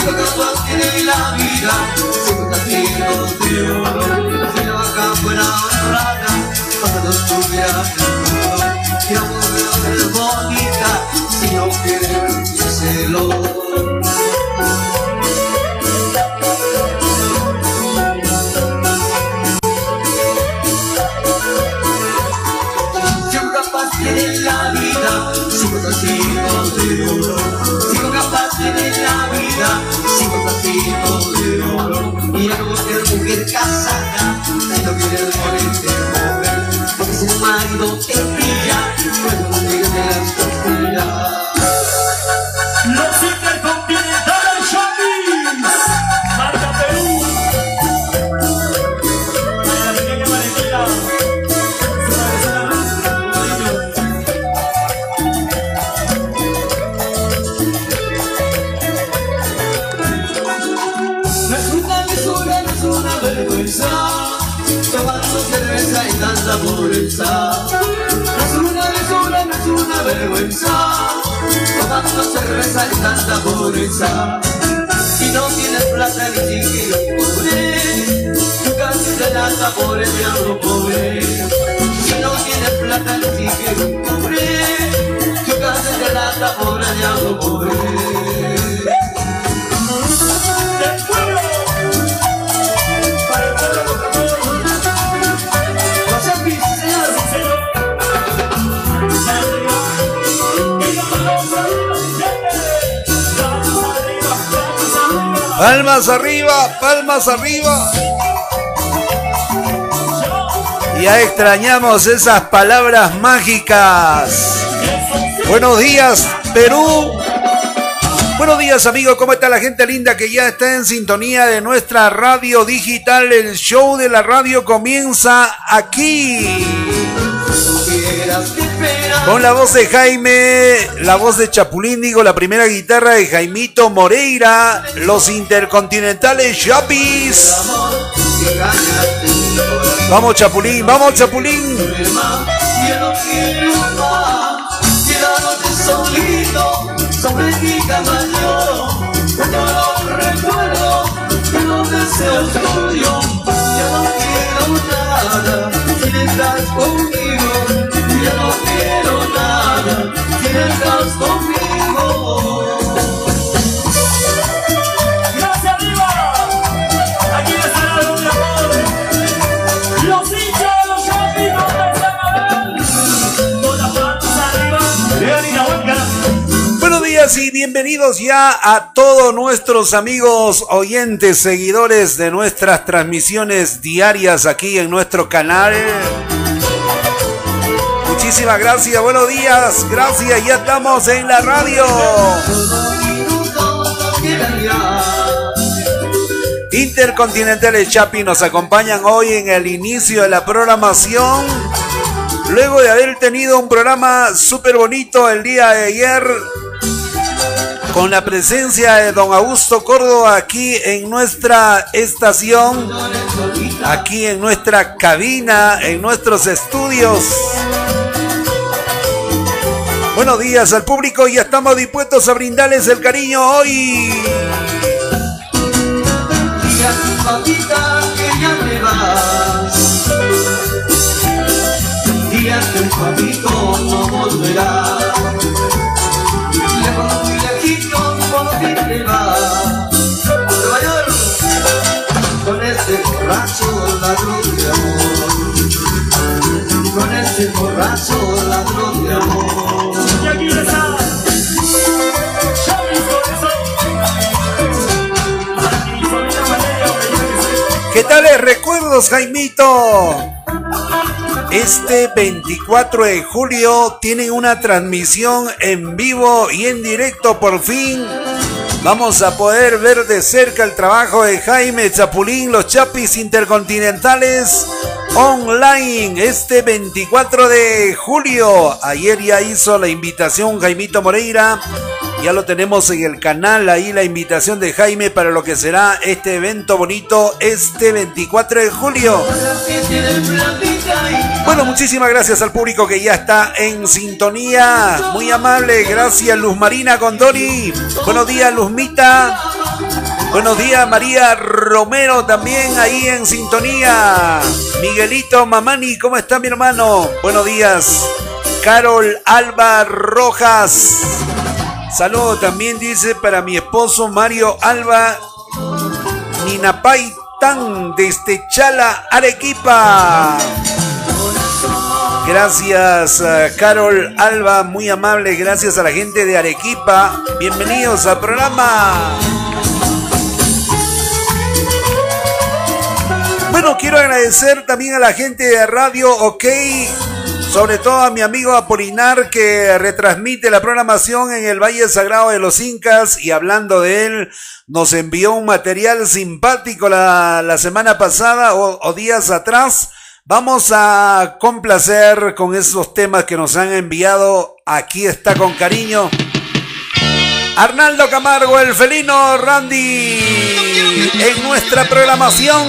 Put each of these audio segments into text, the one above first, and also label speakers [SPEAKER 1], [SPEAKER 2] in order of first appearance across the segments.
[SPEAKER 1] Siento que todos tienen la vida, siento que así. Si la vaca fuera honrada, cuando estuviera mundo, y la mujer es bonita, si no quiere. Siempre capaz tiene la vida, siempre así todos casada, sin un platito de oro. Mira cómo ser mujer casada, si no quieres ponerte joven, porque si el marido pobreza Si no tienes plata ni siquiera pobre Casi te lanza por el diablo pobre. Si no tienes plata ni siquiera pobre Casi te lanza por el diablo pobre.
[SPEAKER 2] Palmas arriba, palmas arriba. Ya extrañamos esas palabras mágicas. Buenos días, Perú. Buenos días, amigos. ¿Cómo está la gente linda que ya está en sintonía de nuestra radio digital? El show de la radio comienza aquí. Con la voz de Jaime, la voz de Chapulín, digo, la primera guitarra de Jaimito Moreira, los intercontinentales Chapis. Vamos Chapulín, vamos Chapulín. no no quiero nada, estás conmigo, ya no quiero nada, si estás conmigo. y bienvenidos ya a todos nuestros amigos oyentes, seguidores de nuestras transmisiones diarias aquí en nuestro canal. Muchísimas gracias, buenos días, gracias, ya estamos en la radio. Intercontinentales Chapi nos acompañan hoy en el inicio de la programación. Luego de haber tenido un programa súper bonito el día de ayer, con la presencia de don Augusto Córdoba aquí en nuestra estación, aquí en nuestra cabina, en nuestros estudios. Buenos días al público, ya estamos dispuestos a brindarles el cariño hoy. que no volverá. con este borracho ladrón de amor. Con este borracho ladrón de amor. ¿Qué tales recuerdos, Jaimito? Este 24 de julio tienen una transmisión en vivo y en directo por fin Vamos a poder ver de cerca el trabajo de Jaime Chapulín, los Chapis Intercontinentales online este 24 de julio. Ayer ya hizo la invitación Jaimito Moreira. Ya lo tenemos en el canal ahí la invitación de Jaime para lo que será este evento bonito este 24 de julio. Bueno, muchísimas gracias al público que ya está en sintonía. Muy amable, gracias Luz Marina Condori. Buenos días Luzmita. Buenos días María Romero también ahí en sintonía. Miguelito Mamani, ¿cómo está mi hermano? Buenos días. Carol Alba Rojas. Saludo también dice para mi esposo Mario Alba Ninapay Tan desde Chala Arequipa. Gracias eh, Carol Alba, muy amable, gracias a la gente de Arequipa. Bienvenidos al programa. Bueno, quiero agradecer también a la gente de Radio OK, sobre todo a mi amigo Apolinar que retransmite la programación en el Valle Sagrado de los Incas y hablando de él, nos envió un material simpático la, semana pasada o, días atrás. Vamos a complacer con esos temas que nos han enviado. Aquí está con cariño. Arnaldo Camargo, el felino Randy, en nuestra programación.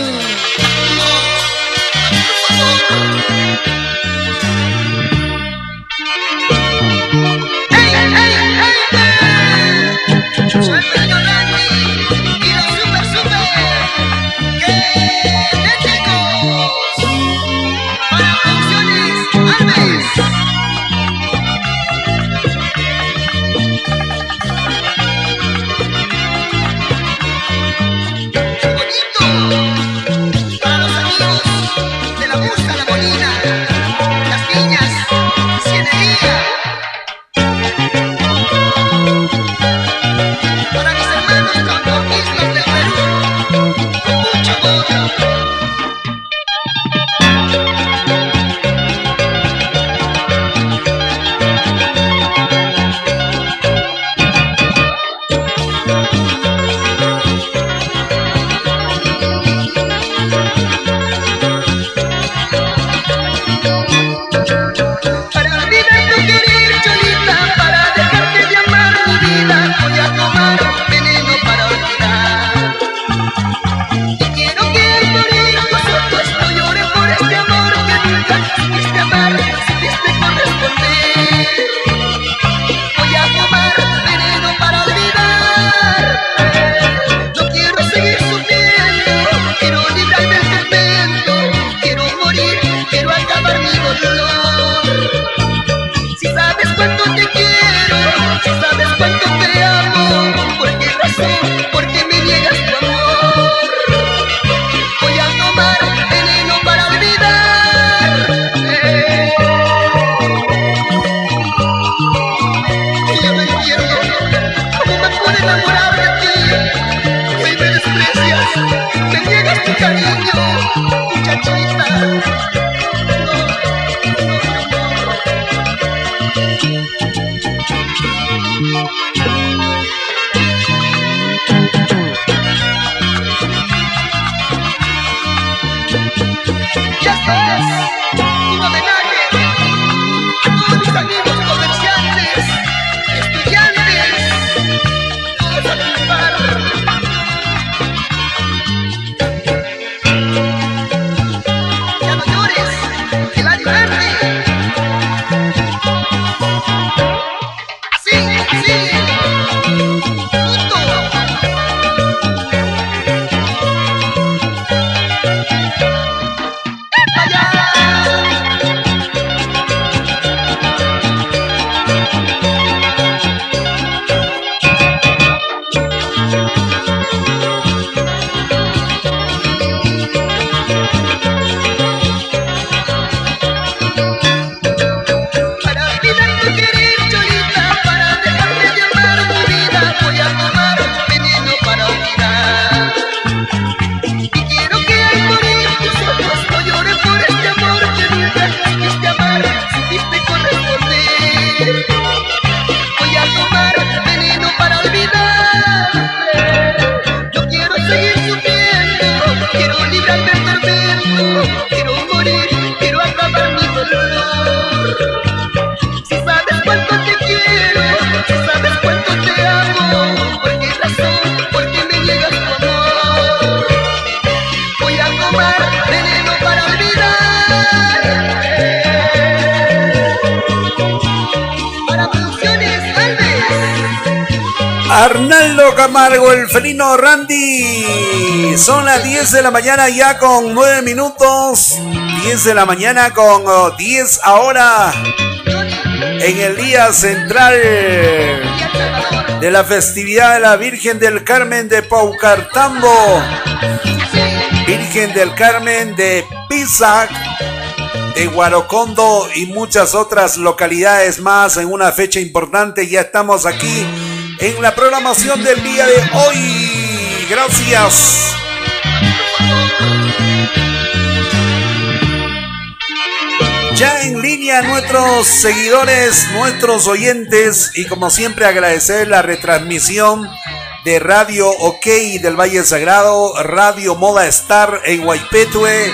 [SPEAKER 2] Camargo, el felino Randy. Son las 10 de la mañana ya con 9 minutos. 10 de la mañana con 10 ahora. En el día central de la festividad de la Virgen del Carmen de Paucartambo. Virgen del Carmen de Pisac, de Guarocondo y muchas otras localidades más en una fecha importante. Ya estamos aquí en la programación del día de hoy. Gracias. Ya en línea nuestros seguidores, nuestros oyentes y como siempre agradecer la retransmisión de Radio OK del Valle Sagrado, Radio Moda Star en Guaypetue,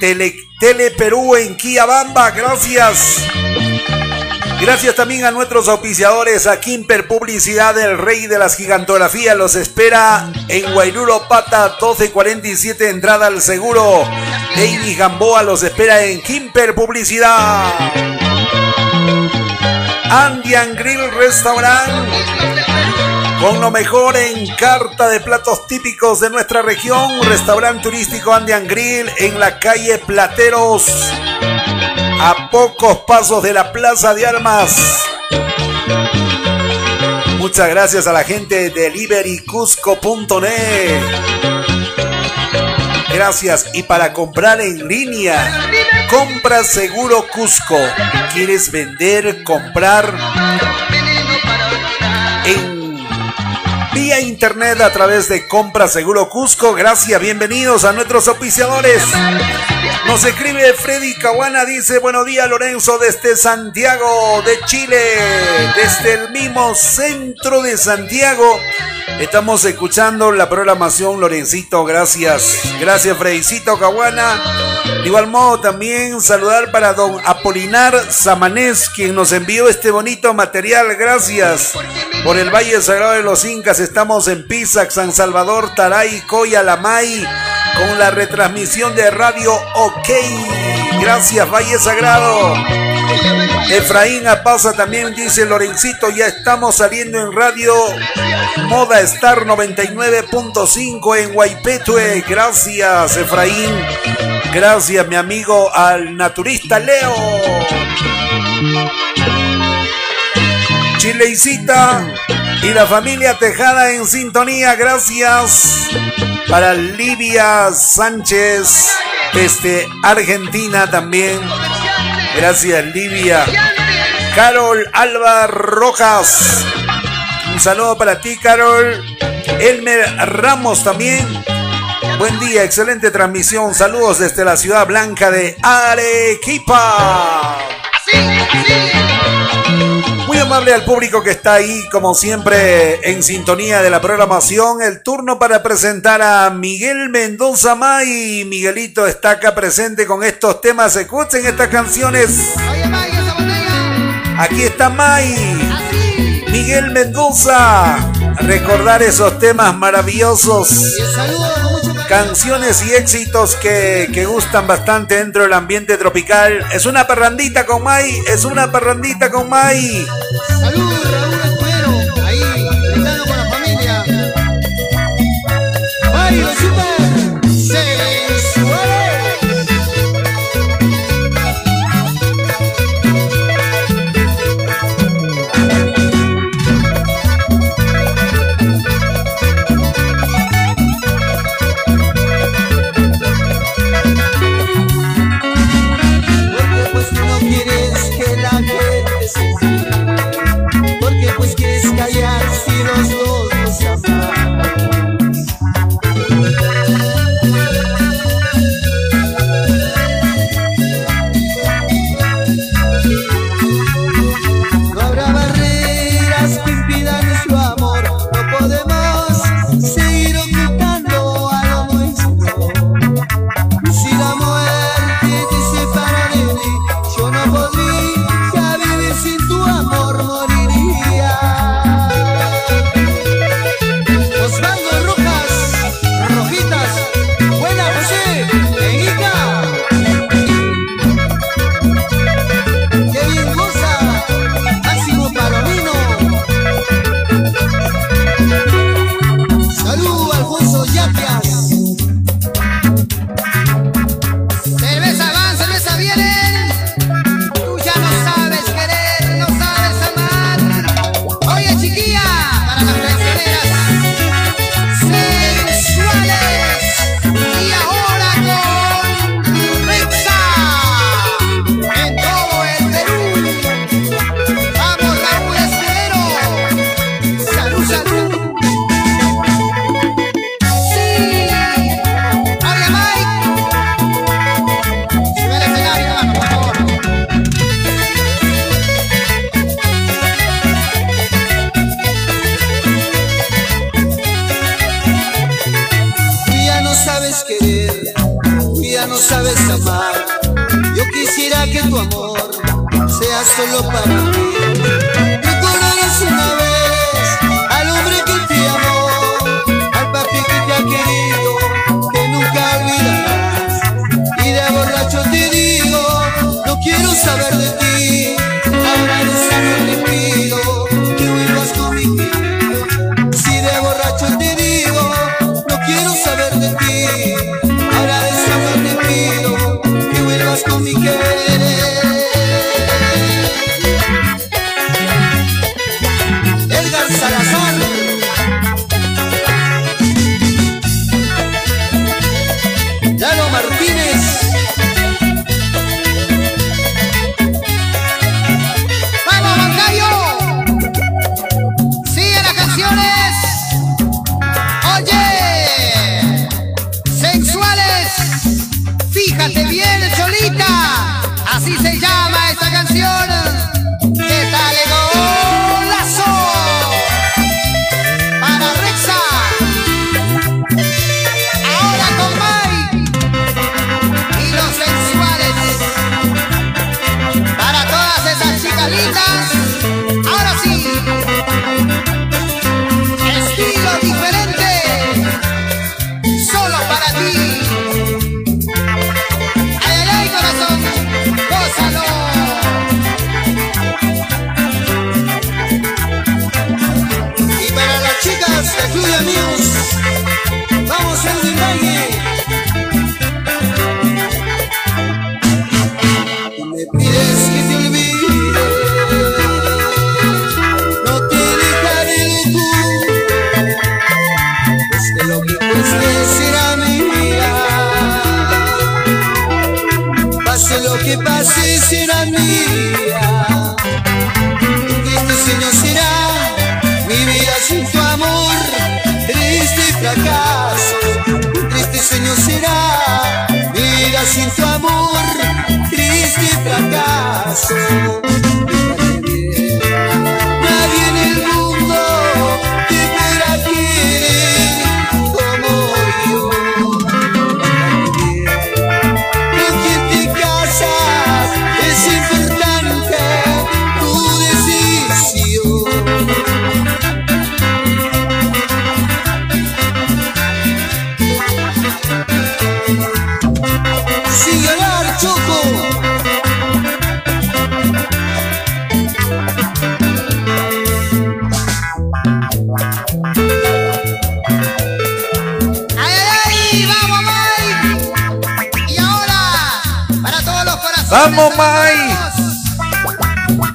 [SPEAKER 2] Tele, Tele Perú en Quiabamba, gracias. Gracias también a nuestros auspiciadores, a Kimper Publicidad, el rey de las gigantografías, los espera en Guairuro Pata 1247, entrada al seguro. David Gamboa los espera en Kimper Publicidad. Andian Grill Restaurant con lo mejor en carta de platos típicos de nuestra región, restaurante turístico Andian Grill en la calle Plateros, a pocos pasos de la Plaza de Armas. Muchas gracias a la gente de deliverycusco.net. Gracias. Y para comprar en línea, compra seguro Cusco. ¿Quieres vender, comprar internet a través de Compra Seguro Cusco. Gracias, bienvenidos a nuestros auspiciadores. Nos escribe Freddy Caguana, dice buenos días Lorenzo desde Santiago de Chile, desde el mismo centro de Santiago. Estamos escuchando la programación Lorencito, gracias. Gracias Freddycito Caguana. De igual modo también saludar para don Apolinar Samanés, quien nos envió este bonito material. Gracias por el Valle Sagrado de los Incas. Estamos en Pisac, San Salvador, Taray, Coya, Lamay, con la retransmisión de Radio OK. Gracias, Valle Sagrado. Efraín Apaza también dice Lorencito, ya estamos saliendo en radio Moda Star 99.5 en Guaypetue. Gracias, Efraín. Gracias, mi amigo al naturista Leo. Chileicita y la familia Tejada en sintonía. Gracias para Livia Sánchez desde Argentina también. Gracias Livia. Carol Alba Rojas. Un saludo para ti, Carol. Elmer Ramos también. Buen día, excelente transmisión. Saludos desde la ciudad blanca de Arequipa. Muy al público que está ahí, como siempre, en sintonía de la programación. El turno para presentar a Miguel Mendoza May. Miguelito está acá presente con estos temas. Escuchen estas canciones. Aquí está May. Miguel Mendoza. Recordar esos temas maravillosos. Canciones y éxitos que, que, gustan bastante dentro del ambiente tropical. Es una parrandita con May, es una parrandita con May. Saludos, Raúl Escudero, ahí, brindando con la familia. Mario
[SPEAKER 3] Vamos,
[SPEAKER 2] May.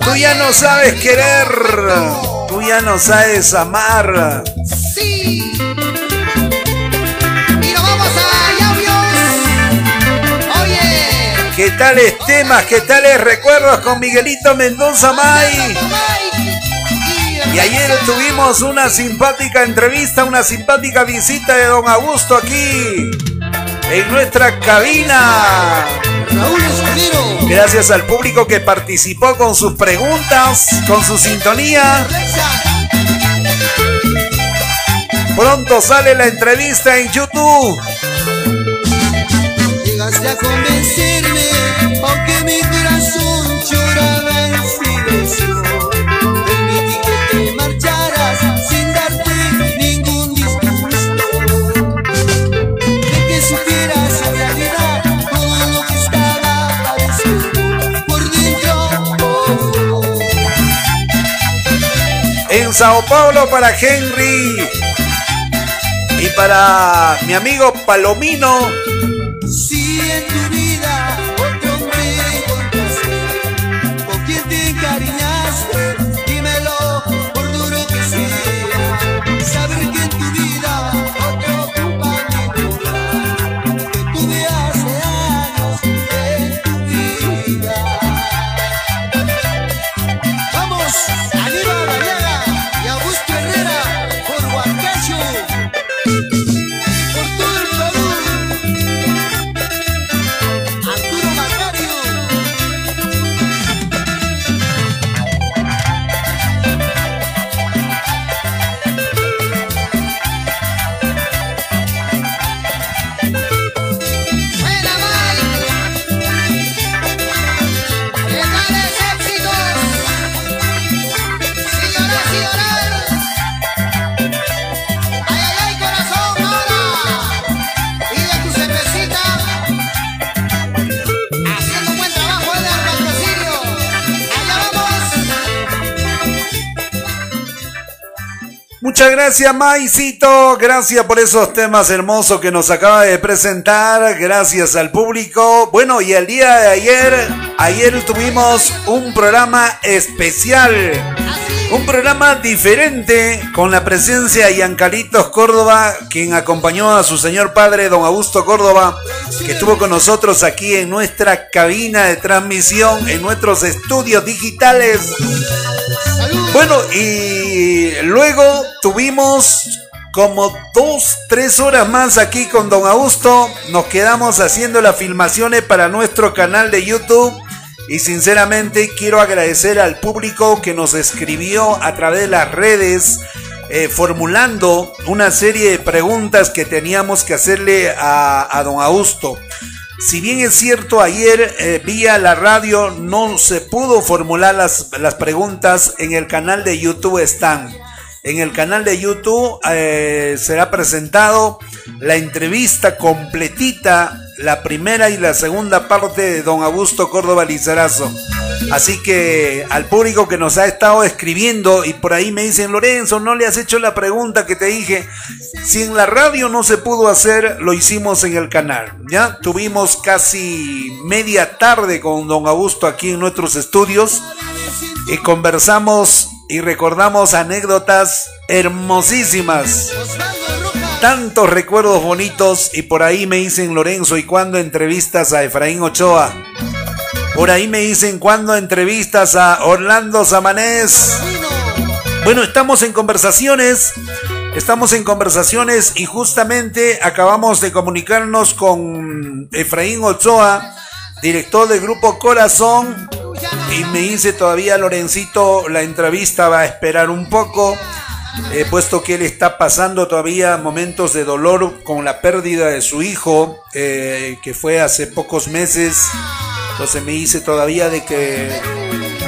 [SPEAKER 2] Tú
[SPEAKER 4] ya no sabes querer. Tú ya no sabes amar.
[SPEAKER 3] Sí. Y nos vamos a Oye.
[SPEAKER 4] ¿Qué tales temas? ¿Qué tales recuerdos con Miguelito Mendoza May? Y ayer tuvimos una simpática entrevista, una simpática visita de don Augusto aquí, en nuestra cabina.
[SPEAKER 2] Raúl Escudero.
[SPEAKER 4] Gracias al público que participó con sus preguntas, con su sintonía. Pronto sale la entrevista en YouTube.
[SPEAKER 2] en
[SPEAKER 4] Sao Paulo para Henry y para mi amigo Palomino.
[SPEAKER 2] Muchas gracias, Maicito. Gracias por esos temas hermosos que nos acaba de presentar. Gracias al público. Bueno, y el día de ayer, ayer tuvimos un programa especial. Un programa diferente con la presencia de Yancalitos Córdoba, quien acompañó a su señor padre, don Augusto Córdoba, que estuvo con nosotros aquí en nuestra cabina de transmisión, en nuestros estudios digitales. Bueno, y luego tuvimos como dos, tres horas más aquí con Don Augusto. Nos quedamos haciendo las filmaciones para nuestro canal de YouTube. Y sinceramente quiero agradecer al público que nos escribió a través de las redes. Eh, formulando una serie de preguntas que teníamos que hacerle a, a don Augusto. Si bien es cierto, ayer eh, vía la radio no se pudo formular las, las, preguntas, en el canal de YouTube están. En el canal de YouTube eh, será presentado la entrevista completita, la primera y la segunda parte de don Augusto Córdoba Lizarazo. Así que al público que nos ha estado escribiendo y por ahí me dicen, Lorenzo, no le has hecho la pregunta que te dije. Si en la radio no se pudo hacer, lo hicimos en el canal. Ya tuvimos casi media tarde con don Augusto aquí en nuestros estudios y conversamos y recordamos anécdotas hermosísimas. Tantos recuerdos bonitos y por ahí me dicen Lorenzo, ¿y cuándo entrevistas a Efraín Ochoa? Por ahí me dicen cuándo entrevistas a Orlando Samanés. Bueno, estamos en conversaciones. Estamos en conversaciones y justamente acabamos de comunicarnos con Efraín Ochoa, director del grupo Corazón. Y me dice todavía Lorencito, la entrevista va a esperar un poco, eh, puesto que él está pasando todavía momentos de dolor con la pérdida de su hijo, eh, que fue hace pocos meses. Entonces me dice todavía de que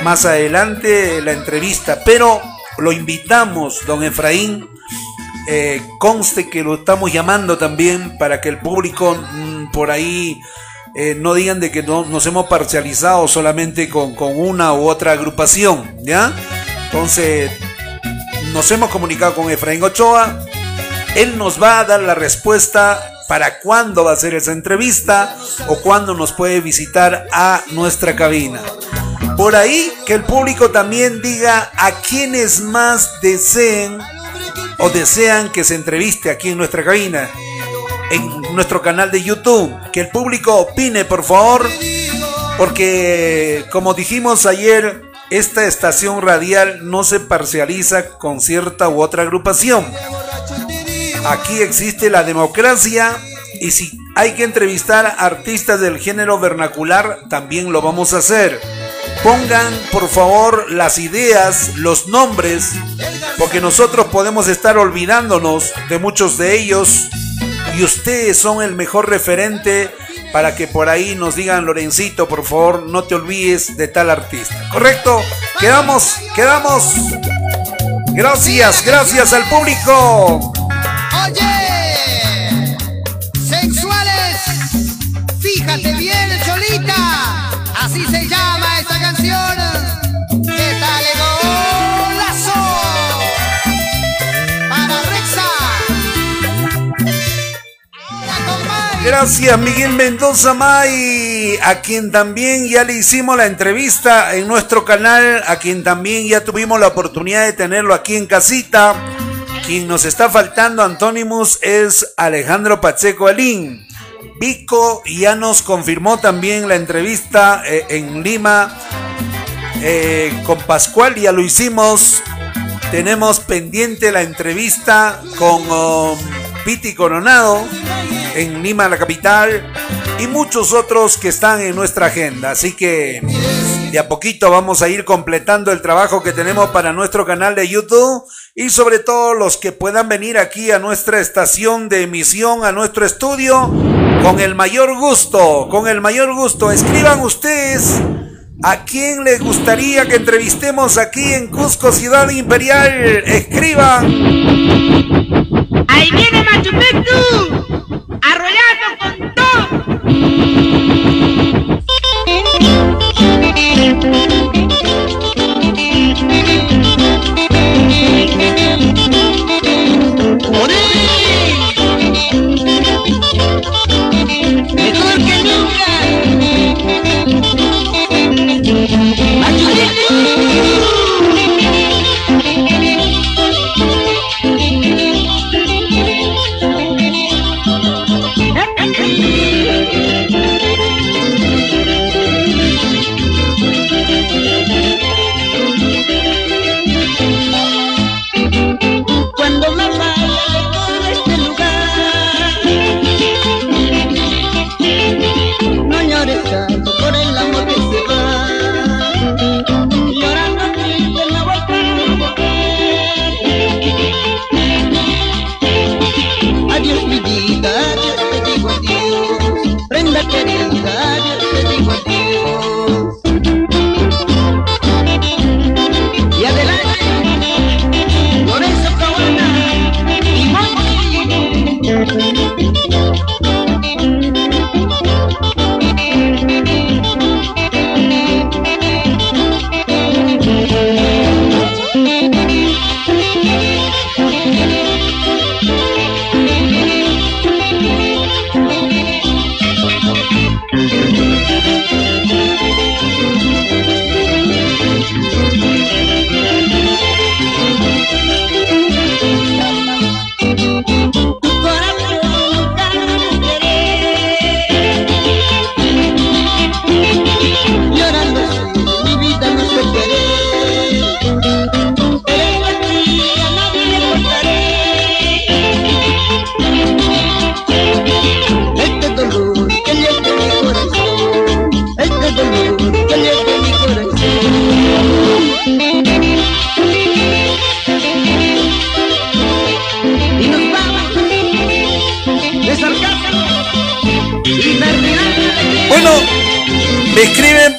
[SPEAKER 2] más adelante la entrevista, pero lo invitamos, don Efraín. Eh, conste que lo estamos llamando también para que el público mm, por ahí eh, no digan de que no, nos hemos parcializado solamente con, con, una u otra agrupación, ¿ya? Entonces, nos hemos comunicado con Efraín Ochoa. Él nos va a dar la respuesta para cuándo va a ser esa entrevista o cuándo nos puede visitar a nuestra cabina. Por ahí que el público también diga a quienes más deseen o desean que se entreviste aquí en nuestra cabina, en nuestro canal de YouTube. Que el público opine, por favor, porque como dijimos ayer, esta estación radial no se parcializa con cierta u otra agrupación. Aquí existe la democracia y si hay que entrevistar a artistas del género vernacular, también lo vamos a hacer. Pongan por favor las ideas, los nombres, porque nosotros podemos estar olvidándonos de muchos de ellos y ustedes son el mejor referente para que por ahí nos digan, Lorencito, por favor, no te olvides de tal artista. ¿Correcto? Quedamos, quedamos. Gracias, gracias al público.
[SPEAKER 3] Oye, sensuales, fíjate bien, Cholita, así se llama
[SPEAKER 2] Gracias Miguel Mendoza May, a quien también ya le hicimos la entrevista en nuestro canal, a quien también ya tuvimos la oportunidad de tenerlo aquí en casita. Quien nos está faltando, Antónimos, es Alejandro Pacheco Alín. Vico ya nos confirmó también la entrevista eh, en Lima eh, con Pascual, ya lo hicimos. Tenemos pendiente la entrevista con um, Piti Coronado en Lima, la capital, y muchos otros que están en nuestra agenda. Así que de a poquito vamos a ir completando el trabajo que tenemos para nuestro canal de YouTube y sobre todo los que puedan venir aquí a nuestra estación de emisión, a nuestro estudio, con el mayor gusto, con el mayor gusto. Escriban ustedes a quién les gustaría que entrevistemos aquí en Cusco, Ciudad Imperial. Escriban.
[SPEAKER 5] Ahí viene Machu Picchu, arrollando con todo.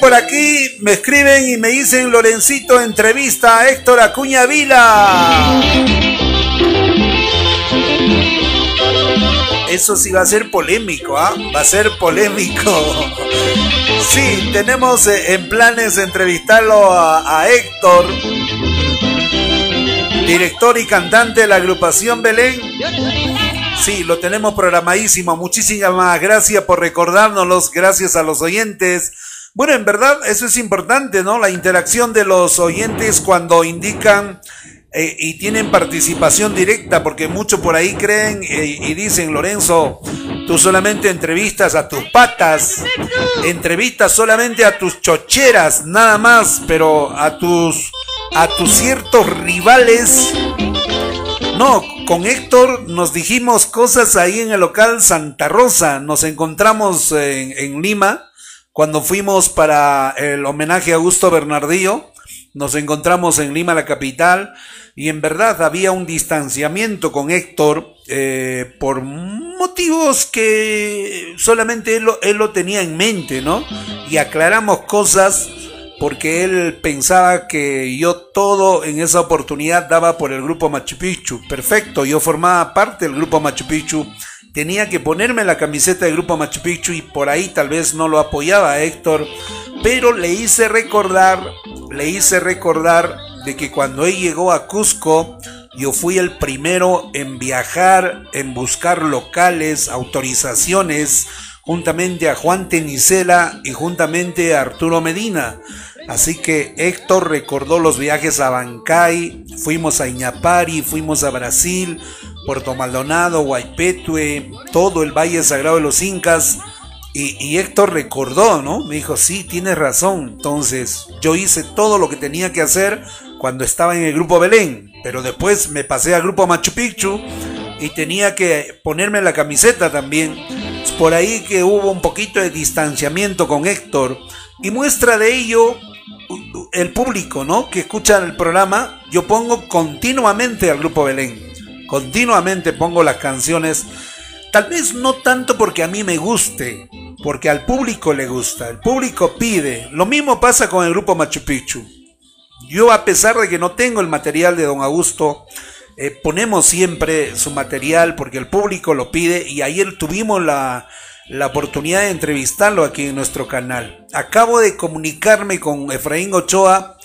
[SPEAKER 2] Por aquí, me escriben y me dicen Lorencito entrevista a Héctor Acuña Vila. Eso sí va a ser polémico, ¿ah? Va a ser polémico. Sí, tenemos eh, en planes entrevistarlo a, Héctor, director y cantante de la agrupación Belén. Sí, lo tenemos programadísimo. Muchísimas gracias por recordárnoslos. Gracias a los oyentes. Bueno, en verdad eso es importante, ¿no? La interacción de los oyentes cuando indican eh, y tienen participación directa, porque muchos por ahí creen eh, y dicen, Lorenzo, tú solamente entrevistas a tus patas, entrevistas solamente a tus chocheras, nada más, pero a tus, a tus ciertos rivales. No, con Héctor nos dijimos cosas ahí en el local Santa Rosa, nos encontramos en, en Lima cuando fuimos para el homenaje a Augusto Bernardillo, nos encontramos en Lima, la capital, y en verdad había un distanciamiento con Héctor eh, por motivos que solamente él, él, lo tenía en mente, ¿no? Y aclaramos cosas porque él pensaba que yo todo en esa oportunidad daba por el grupo Machu Picchu. Perfecto, yo formaba parte del grupo Machu Picchu. Tenía que ponerme la camiseta del grupo Machu Picchu y por ahí tal vez no lo apoyaba a Héctor, pero le hice recordar, le hice recordar de que cuando él llegó a Cusco, yo fui el primero en viajar, en buscar locales, autorizaciones, juntamente a Juan Tenicela y juntamente a Arturo Medina. Así que Héctor recordó los viajes a Bancay, fuimos a Iñapari, fuimos a Brasil, Puerto Maldonado, Guaypetue, todo el Valle Sagrado de los Incas. Y, y, Héctor recordó, ¿no? Me dijo, sí, tienes razón. Entonces, yo hice todo lo que tenía que hacer cuando estaba en el grupo Belén, pero después me pasé al grupo Machu Picchu y tenía que ponerme la camiseta también. Por ahí que hubo un poquito de distanciamiento con Héctor y muestra de ello el público, ¿no? Que escucha el programa, yo pongo continuamente al grupo Belén. Continuamente pongo las canciones, tal vez no tanto porque a mí me guste, porque al público le gusta, el público pide. Lo mismo pasa con el grupo Machu Picchu. Yo a pesar de que no tengo el material de don Augusto, eh, ponemos siempre su material porque el público lo pide y ayer tuvimos la, la oportunidad de entrevistarlo aquí en nuestro canal. Acabo de comunicarme con Efraín Ochoa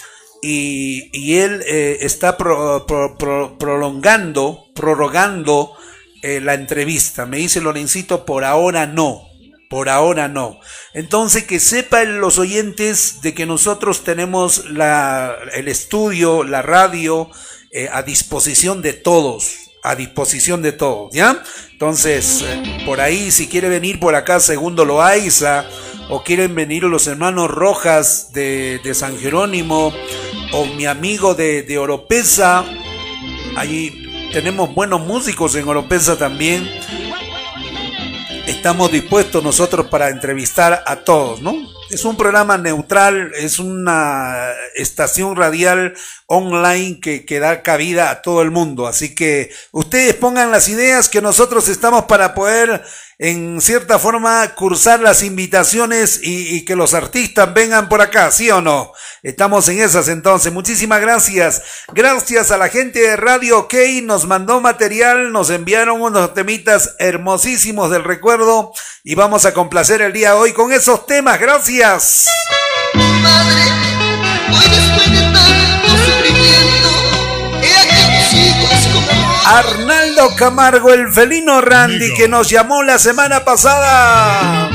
[SPEAKER 2] y, él eh, está pro, pro, pro, prolongando, prorrogando eh, la entrevista. Me dice Lorencito, por ahora no. Por ahora no. Entonces que sepan los oyentes de que nosotros tenemos el estudio, la radio eh, a disposición de todos. A disposición de todos, ¿ya? Entonces, por ahí, si quiere venir por acá, segundo Loaiza, o quieren venir los hermanos Rojas de, de San Jerónimo, o mi amigo de, de Oropesa, allí tenemos buenos músicos en Oropesa también estamos dispuestos nosotros para entrevistar a todos, ¿no? Es un programa neutral, es una estación radial online que, que, da cabida a todo el mundo. Así que ustedes pongan las ideas que nosotros estamos para poder en cierta forma cursar las invitaciones y, que los artistas vengan por acá, ¿sí o no? Estamos en esas entonces. Muchísimas gracias. Gracias a la gente de Radio OK, nos mandó material, nos enviaron unos temitas hermosísimos del recuerdo y vamos a complacer el día de hoy con esos temas. Gracias. Arnaldo Camargo, el felino Randy, que nos llamó la semana pasada.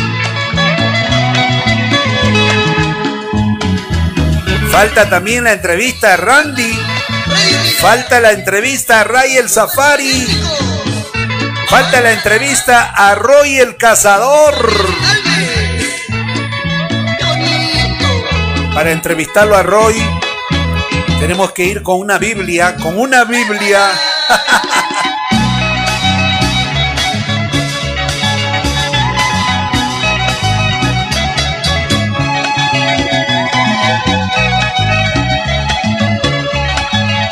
[SPEAKER 2] Falta también la entrevista a Randy. Falta la entrevista a Ray el Safari. Falta la entrevista a Roy el Cazador. Para entrevistarlo a Roy, tenemos que ir con una Biblia, con una Biblia.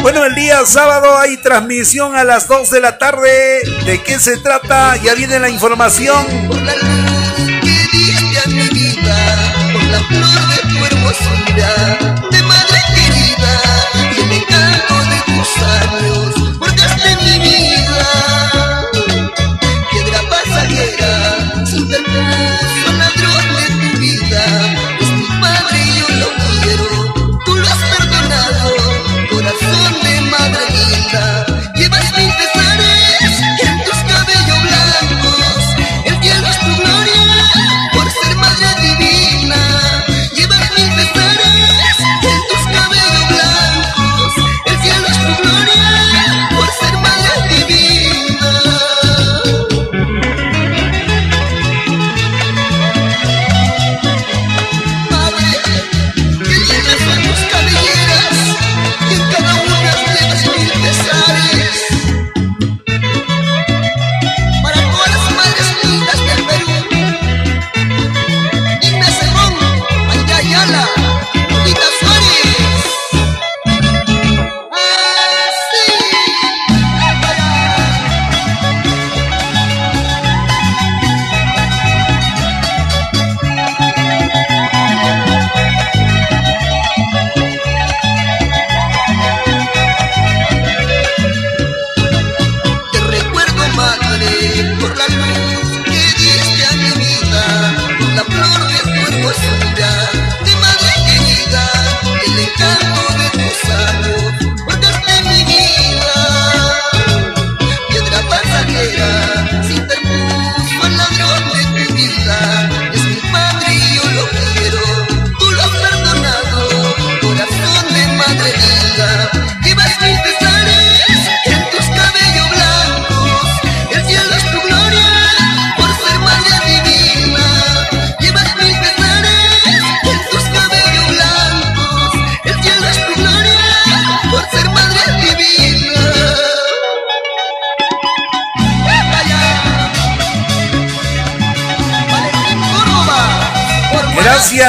[SPEAKER 2] Bueno, el día sábado hay transmisión a las 2 de la tarde. ¿De qué se trata? Ya viene la información.
[SPEAKER 4] por la luz que diste a mi vida, por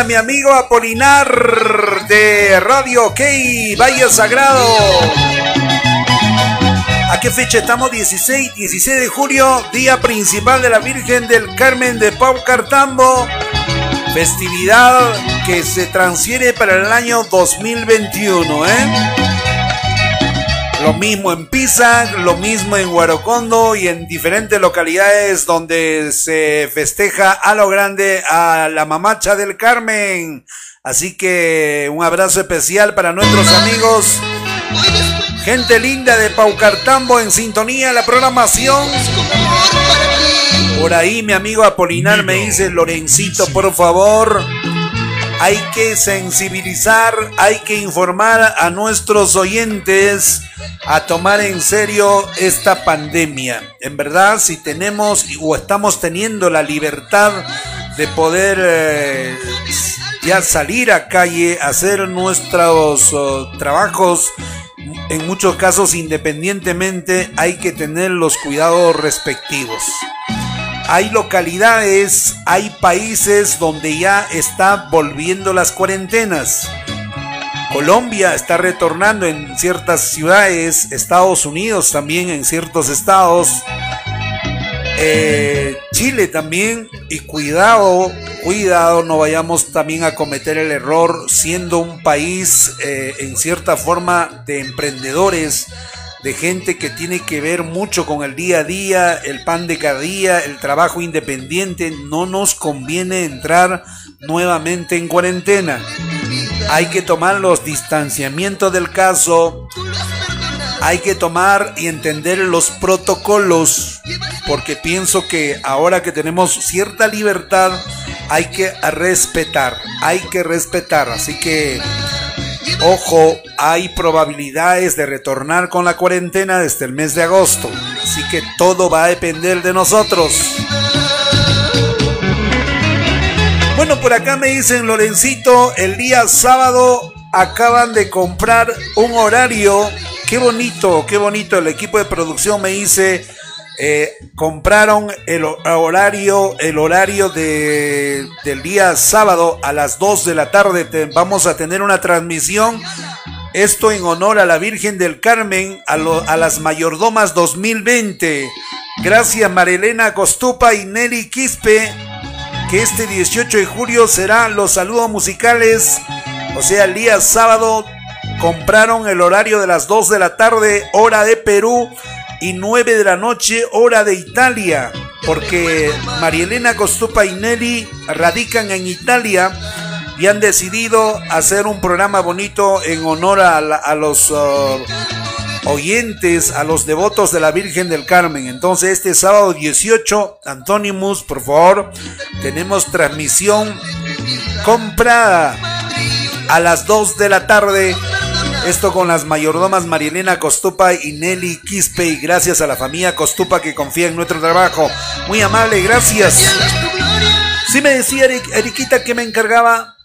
[SPEAKER 2] mi amigo Apolinar de Radio OK, Valle Sagrado. ¿A qué fecha estamos? 16, 16 de julio, día principal de la Virgen del Carmen de Pau Cartambo. Festividad que se transfiere para el año 2021, ¿eh? Lo mismo en Pisa, lo mismo en Guarocondo y en diferentes localidades donde se festeja a lo grande a la mamacha del Carmen. Así que un abrazo especial para nuestros amigos. Gente linda de Paucartambo en sintonía la programación. Por ahí mi amigo Apolinar me dice, Lorencito, por favor, hay que sensibilizar, hay que informar a nuestros oyentes a tomar en serio esta pandemia. En verdad, si tenemos o estamos teniendo la libertad de poder eh, ya salir a calle, hacer nuestros oh, trabajos, en muchos casos independientemente, hay que tener los cuidados respectivos. Hay localidades, hay países donde ya está volviendo las cuarentenas. Colombia está retornando en ciertas ciudades, Estados Unidos también en ciertos estados, eh, Chile también, y cuidado, cuidado, no vayamos también a cometer el error siendo un país eh, en cierta forma de emprendedores, de gente que tiene que ver mucho con el día a día, el pan de cada día, el trabajo independiente, no nos conviene entrar nuevamente en cuarentena. Hay que tomar los distanciamientos del caso. Hay que tomar y entender los protocolos. Porque pienso que ahora que tenemos cierta libertad, hay que respetar. Hay que respetar. Así que, ojo, hay probabilidades de retornar con la cuarentena desde el mes de agosto. Así que todo va a depender de nosotros. Bueno, por acá me dicen Lorencito, el día sábado acaban de comprar un horario. Qué bonito, qué bonito. El equipo de producción me dice, eh, compraron el horario, el horario de, del día sábado a las 2 de la tarde. vamos a tener una transmisión. Esto en honor a la Virgen del Carmen, a, las Mayordomas 2020. Gracias Marilena Costupa y Nelly Quispe que este 18 de julio será los saludos musicales, o sea, el día sábado compraron el horario de las 2 de la tarde, hora de Perú, y 9 de la noche, hora de Italia, porque Marielena Costupa y Nelly radican en Italia y han decidido hacer un programa bonito en honor a, los uh, oyentes, a los devotos de la Virgen del Carmen. Entonces, este sábado 18, Antonimus, por favor, tenemos transmisión comprada a las 2 de la tarde. Esto con las mayordomas Marielena Costupa y Nelly Quispe. Y gracias a la familia Costupa que confía en nuestro trabajo. Muy amable, gracias. Sí me decía Eriquita que me encargaba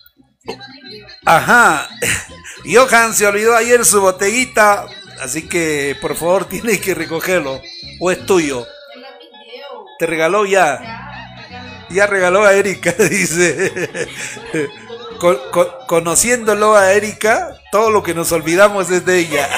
[SPEAKER 2] Ajá. Johan se olvidó ayer su botellita, así que por favor tiene que recogerlo. ¿O es tuyo? Te regaló ya. Ya regaló a Erika, dice. conociéndolo a Erika, todo lo que nos olvidamos es de ella.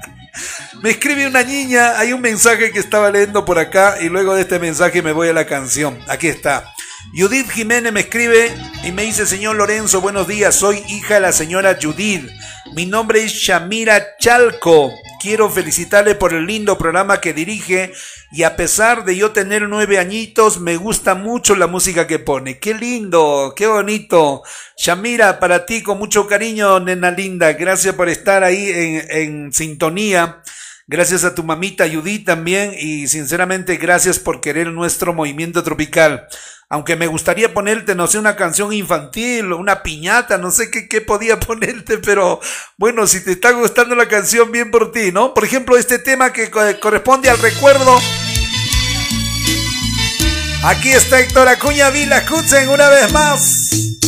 [SPEAKER 2] Me escribe una niña, hay un mensaje que estaba leyendo por acá y luego de este mensaje me voy a la canción. Aquí está. Judith Jiménez me escribe y me dice, señor Lorenzo, buenos días, soy hija de la señora Judith. Mi nombre es Shamira Chalco. Quiero felicitarle por el lindo programa que dirige y a pesar de yo tener nueve añitos, me gusta mucho la música que pone. Qué lindo, qué bonito. Shamira, para ti con mucho cariño, nena linda. Gracias por estar ahí en, en sintonía. Gracias a tu mamita Judith también y sinceramente gracias por querer nuestro movimiento tropical. Aunque me gustaría ponerte, no sé, una canción infantil, una piñata, no sé qué, qué podía ponerte, pero bueno, si te está gustando la canción, bien por ti, ¿no? Por ejemplo, este tema que corresponde al recuerdo. Aquí está Héctor Acuña Vila, escuchen una vez más.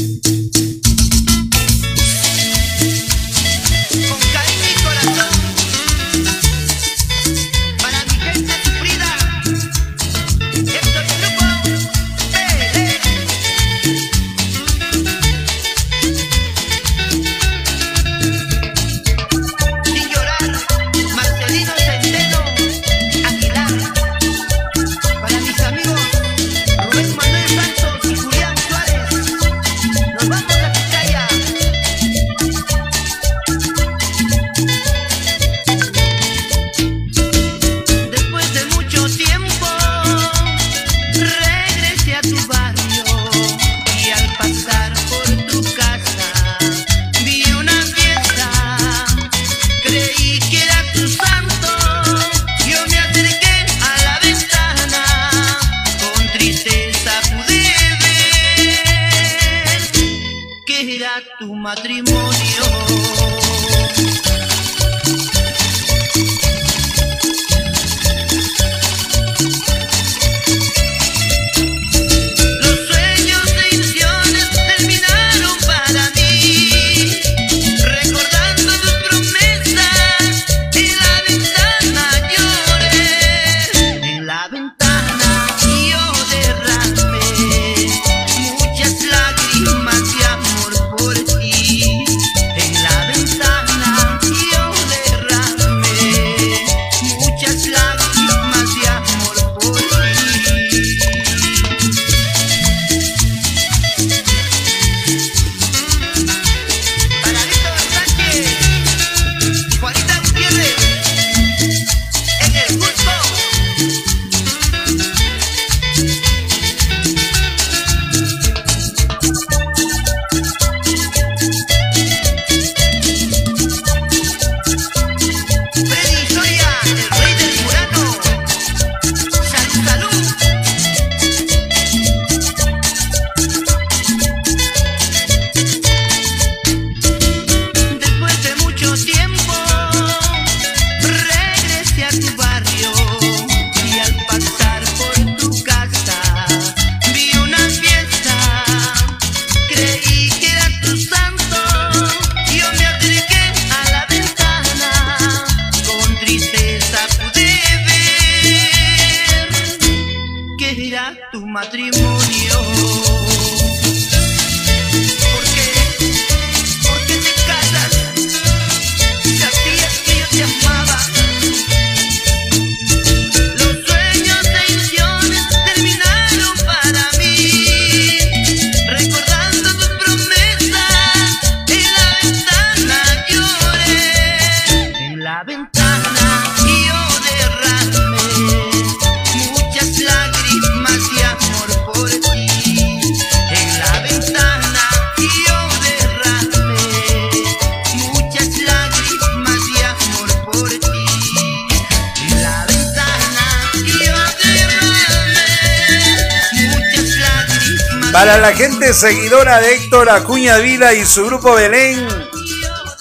[SPEAKER 2] Seguidora de Héctor Acuña Vida y su grupo Belén.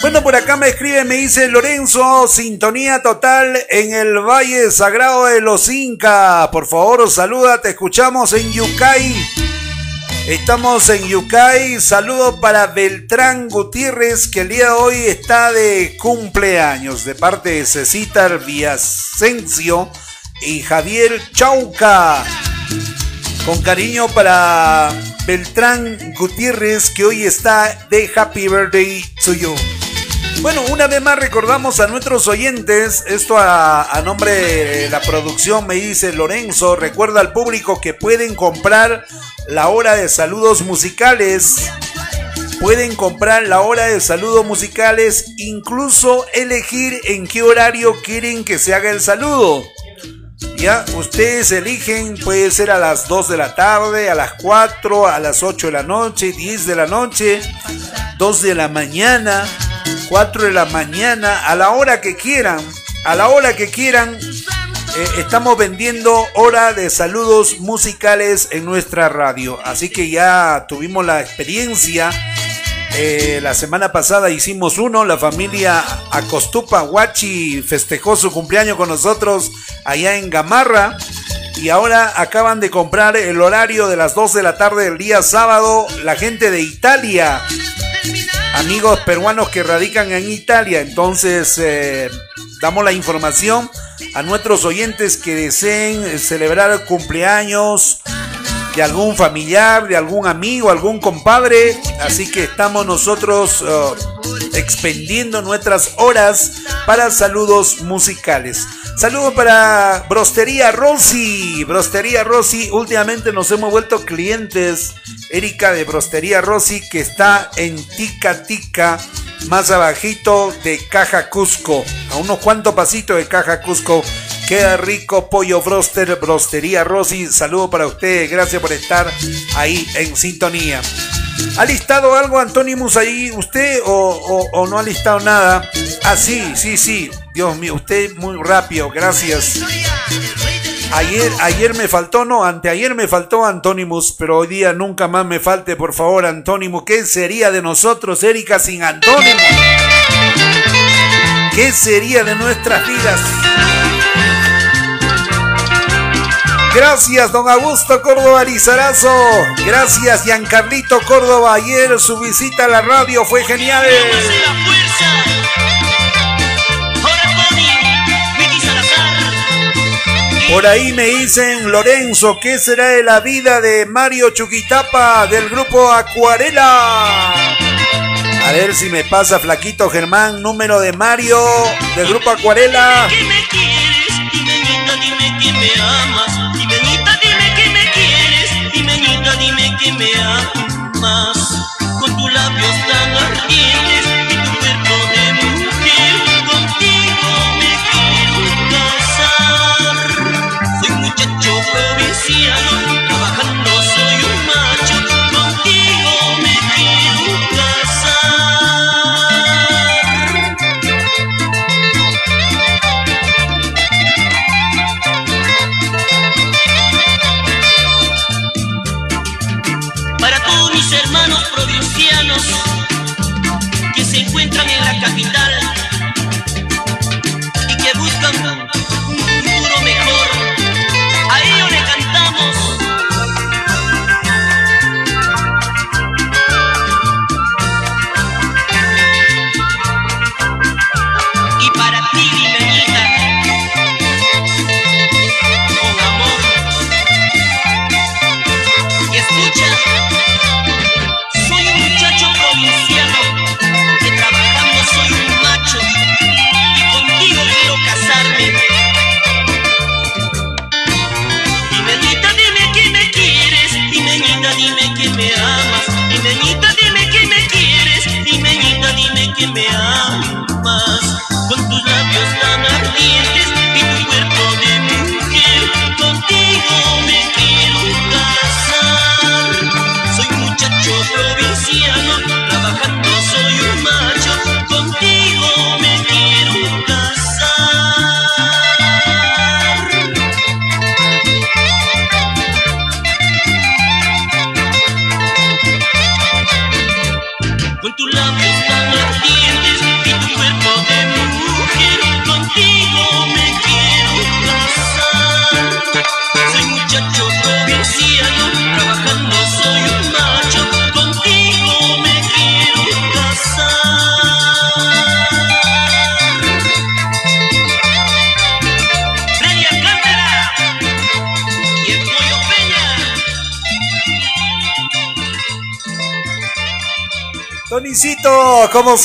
[SPEAKER 2] Bueno, por acá me escribe, me dice Lorenzo, sintonía total en el Valle Sagrado de los Incas. Por favor, saluda, te escuchamos en Yucay. Estamos en Yucay. Saludo para Beltrán Gutiérrez, que el día de hoy está de cumpleaños, de parte de Cecitar Villasencio y Javier Chauca. Con cariño para Beltrán Gutiérrez, que hoy está de Happy Birthday to you. Bueno, una vez más recordamos a nuestros oyentes, esto a, nombre de la producción me dice Lorenzo, recuerda al público que pueden comprar la hora de saludos musicales, pueden comprar la hora de saludos musicales, incluso elegir en qué horario quieren que se haga el saludo. Ustedes eligen, puede ser a las 2 de la tarde, a las 4, a las 8 de la noche, 10 de la noche, 2 de la mañana 4 de la mañana, a la hora que quieran, a la hora que quieran. Eh, estamos vendiendo hora de saludos musicales en nuestra radio. Así que ya tuvimos la experiencia. Eh, la semana pasada hicimos uno, la familia Acostupa Huachi festejó su cumpleaños con nosotros allá en Gamarra. Y ahora acaban de comprar el horario de las 2 de la tarde del día sábado. La gente de Italia amigos peruanos que radican en Italia. Entonces, eh, damos la información a nuestros oyentes que deseen celebrar el cumpleaños de algún familiar, de algún amigo, algún compadre. Así que estamos nosotros uh, expendiendo nuestras horas para saludos musicales. Saludos para Brostería Rossi. Brostería Rossi, últimamente nos hemos vuelto clientes. Erika de Brostería Rossi, que está en Tica Tica, más abajito de Caja Cusco. A unos cuantos pasitos de Caja Cusco. Queda rico pollo broster, brostería Rossi. Saludo para ustedes, gracias por estar ahí en sintonía. ¿Ha listado algo Antonimus ahí usted o, no ha listado nada? Ah, sí, sí, sí. Dios mío, usted muy rápido, gracias. Ayer, ayer me faltó, no, anteayer me faltó Antonimus, pero hoy día nunca más me falte, por favor, Antonimus. ¿Qué sería de nosotros, Erika, sin Antonimus? ¿Qué sería de nuestras vidas? Gracias, don Augusto Córdoba Lizarazo. Gracias, Giancarlito Córdoba. Ayer su visita a la radio fue genial. Por ahí me dicen, Lorenzo, ¿qué será de la vida de Mario Chuquitapa del grupo Acuarela? A ver si me pasa, Flaquito Germán, número de Mario del grupo Acuarela.
[SPEAKER 6] Dime me quieres, dime, dime que me amas. Dime me amas con tus labios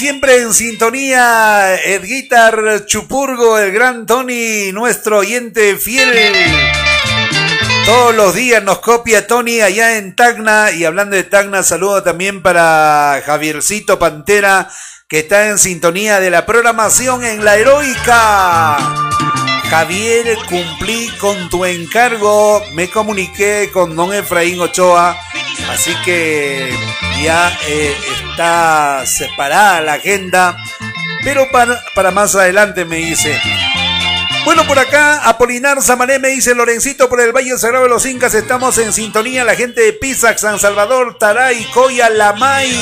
[SPEAKER 2] siempre en sintonía, el guitar Chupurgo, el gran Tony, nuestro oyente fiel. Todos los días nos copia Tony allá en Tacna. Y hablando de Tacna, saludo también para Javiercito Pantera, que está en sintonía de la programación en la heroica. Javier, cumplí con tu encargo. Me comuniqué con don Efraín Ochoa. Así que ya eh, está separada la agenda. Pero para, para más adelante me dice. Bueno, por acá, Apolinar Samané me dice Lorencito por el Valle Sagrado de los Incas. Estamos en sintonía. La gente de Pisac, San Salvador, Taray, Coya, Lamay.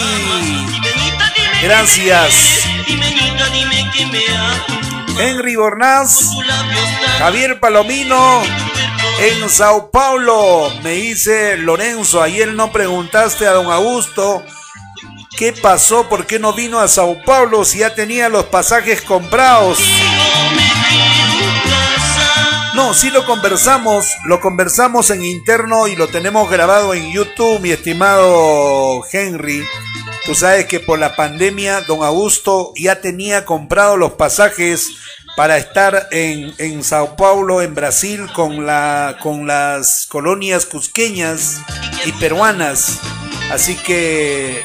[SPEAKER 2] Gracias. Henry Bornaz, Javier Palomino, en Sao Paulo, me dice Lorenzo, ayer no preguntaste a don Augusto qué pasó, por qué no vino a Sao Paulo si ya tenía los pasajes comprados. No, sí lo conversamos, lo conversamos en interno y lo tenemos grabado en YouTube, mi estimado Henry. Tú sabes que por la pandemia, don Augusto ya tenía comprado los pasajes para estar en, en Sao Paulo, en Brasil, con, con las colonias cusqueñas y peruanas. Así que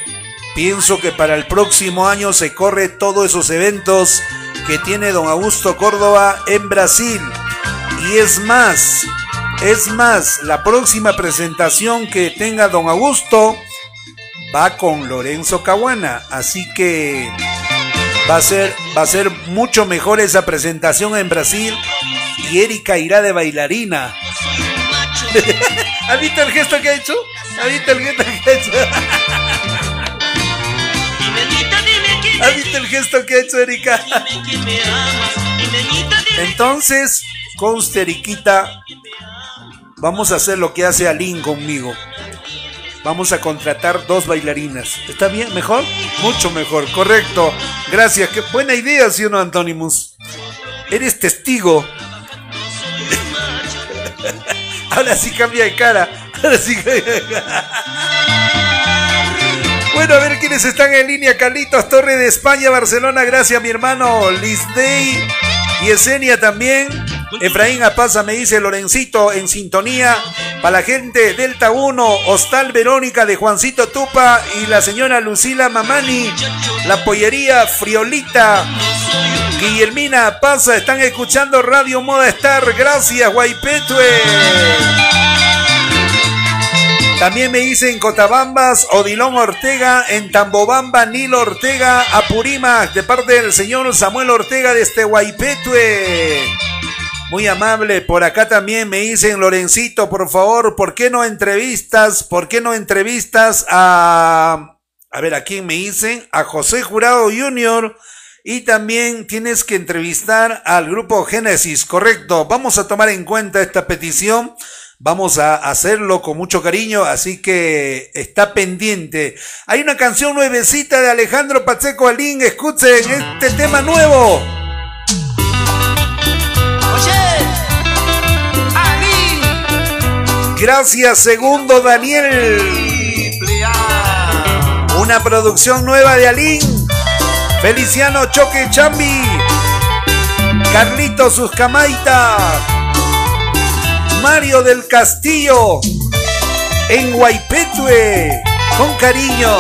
[SPEAKER 2] pienso que para el próximo año se corre todos esos eventos que tiene don Augusto Córdoba en Brasil. Y es más, es más, la próxima presentación que tenga don Augusto va con Lorenzo Caguana. Así que Va a ser, va a ser mucho mejor esa presentación en Brasil y Erika irá de bailarina. ¿Has visto el gesto que ha hecho? ¿Has visto el gesto que ha hecho? ¿Has visto el gesto que ha hecho Erika? Entonces, conste Eriquita, vamos a hacer lo que hace Aline conmigo. Vamos a contratar dos bailarinas. ¿Está bien? ¿Mejor? Mucho mejor, correcto. Gracias. Qué buena idea, ¿sí o no? Eres testigo. Ahora sí cambia de cara. Ahora sí cambia de cara. Bueno, a ver quiénes están en línea. Carlitos Torre de España, Barcelona. Gracias, mi hermano. Day y Esenia también. Efraín Apaza me dice Lorencito en sintonía. Para la gente Delta 1, Hostal Verónica de Juancito Tupa y la señora Lucila Mamani. La pollería Friolita. Guillermina Apaza están escuchando Radio Moda Star. Gracias, Guaypetue. También me dicen Cotabambas, Odilón Ortega, en Tambobamba, Nilo Ortega, Apurímac, de parte del señor Samuel Ortega de este Guaypetue. Muy amable, por acá también me dicen Lorencito, por favor, ¿por qué no entrevistas? ¿Por qué no entrevistas a... A ver, ¿a quién me dicen? A José Jurado Jr. Y también tienes que entrevistar al grupo Génesis, correcto. Vamos a tomar en cuenta esta petición. Vamos a hacerlo con mucho cariño, así que está pendiente. Hay una canción nuevecita de Alejandro Pacheco Alín, escuchen este tema nuevo. Gracias, segundo Daniel. Una producción nueva de Alín. Feliciano Choque Chambi. Carlito Suscamaita. Mario del Castillo. En Guaypetue. Con cariño.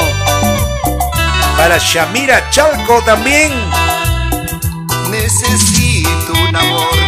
[SPEAKER 2] Para Shamira Chalco también.
[SPEAKER 4] Necesito un amor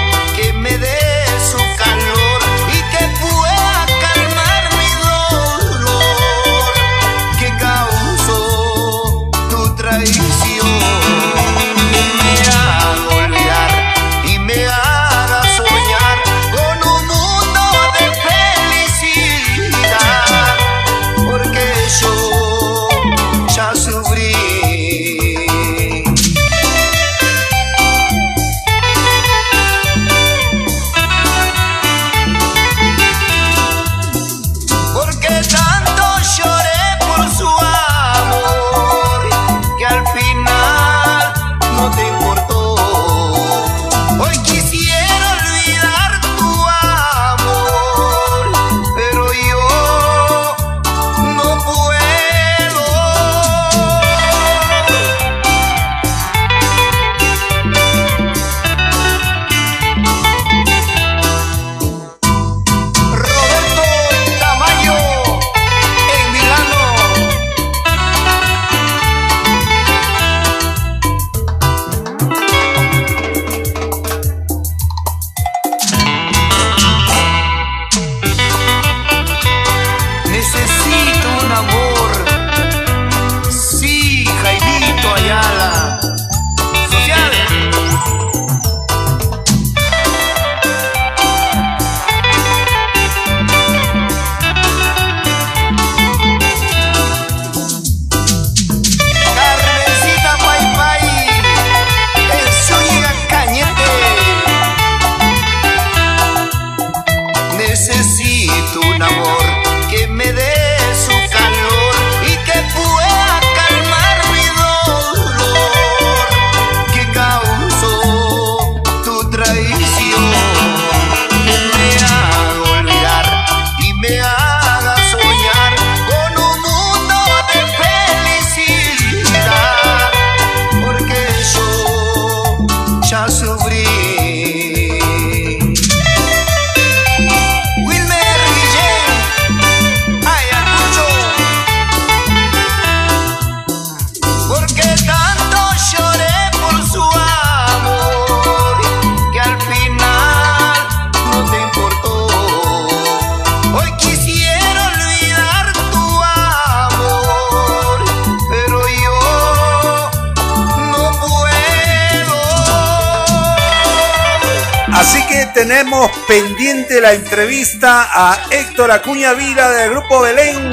[SPEAKER 2] a Héctor Acuña Vida del Grupo Belén.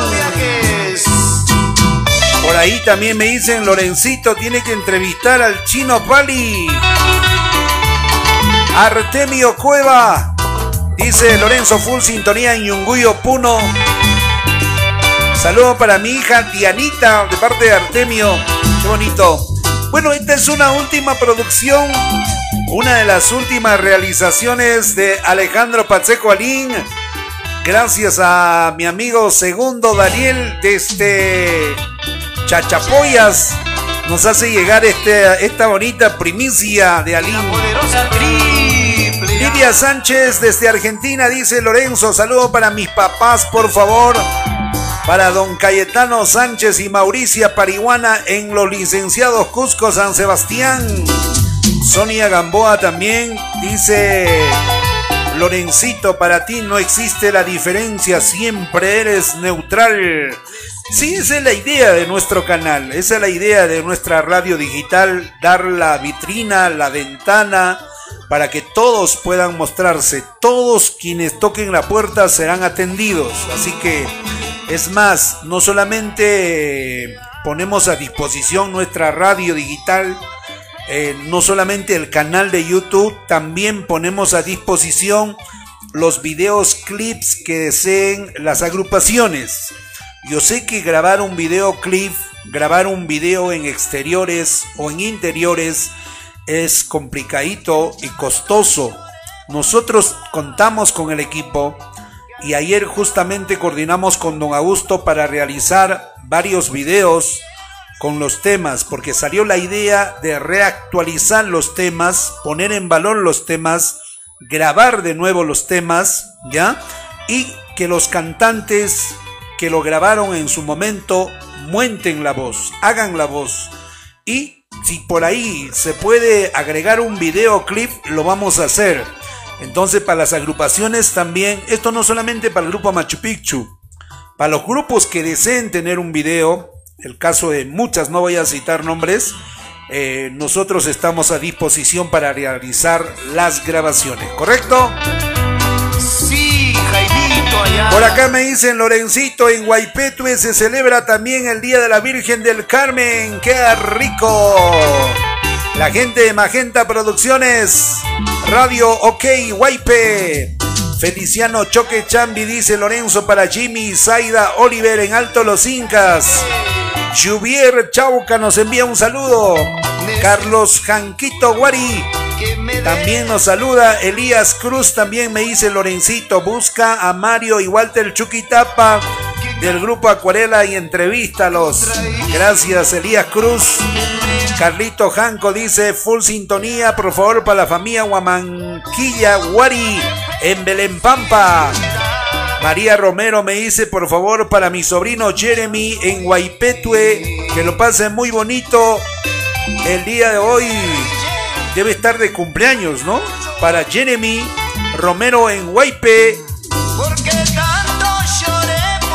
[SPEAKER 2] Por ahí también me dicen, Lorencito tiene que entrevistar al chino Pali. Artemio Cueva. Dice Lorenzo Full Sintonía en Yunguyo Puno. Saludo para mi hija Dianita de parte de Artemio. Qué bonito. Bueno, esta es una última producción. Una de las últimas realizaciones de Alejandro Pacheco Alín. Gracias a mi amigo segundo Daniel desde Chachapoyas. Nos hace llegar este, esta bonita primicia de Alín. Lidia Sánchez desde Argentina dice Lorenzo, saludo para mis papás, por favor. Para don Cayetano Sánchez y Mauricia Parihuana en los licenciados Cusco San Sebastián. Sonia Gamboa también dice Lorencito, para ti no existe la diferencia, siempre eres neutral. Sí, esa es la idea de nuestro canal, esa es la idea de nuestra radio digital, dar la vitrina, la ventana, para que todos puedan mostrarse. Todos quienes toquen la puerta serán atendidos. Así que, es más, no solamente ponemos a disposición nuestra radio digital, eh, no solamente el canal de YouTube, también ponemos a disposición los videos clips que deseen las agrupaciones. Yo sé que grabar un video clip, grabar un video en exteriores o en interiores es complicadito y costoso. Nosotros contamos con el equipo y ayer justamente coordinamos con don Augusto para realizar varios videos con los temas, porque salió la idea de reactualizar los temas, poner en valor los temas, grabar de nuevo los temas, ¿ya? Y que los cantantes que lo grabaron en su momento muenten la voz, hagan la voz. Y si por ahí se puede agregar un videoclip, lo vamos a hacer. Entonces, para las agrupaciones también, esto no solamente para el grupo Machu Picchu, para los grupos que deseen tener un video, el caso de muchas, no voy a citar nombres, eh, nosotros estamos a disposición para realizar las grabaciones, ¿correcto?
[SPEAKER 4] Sí, Jaimito allá.
[SPEAKER 2] Por acá me dicen Lorencito, en Guaipetue se celebra también el Día de la Virgen del Carmen. ¡Qué rico! La gente de Magenta Producciones, Radio OK Guaype. Feliciano Choque Chambi dice Lorenzo para Jimmy Zaida Oliver en Alto Los Incas. Juvier Chauca nos envía un saludo. Carlos Janquito Guari también nos saluda Elías Cruz, también me dice Lorencito, busca a Mario y Walter Chuquitapa del grupo Acuarela y entrevístalos. Gracias Elías Cruz. Carlito Janco dice full sintonía, por favor, para la familia Huamanquilla Guari en Belén Pampa. María Romero me dice, por favor, para mi sobrino Jeremy en Guaipetue, que lo pase muy bonito el día de hoy. Debe estar de cumpleaños, ¿no? Para Jeremy Romero en
[SPEAKER 4] por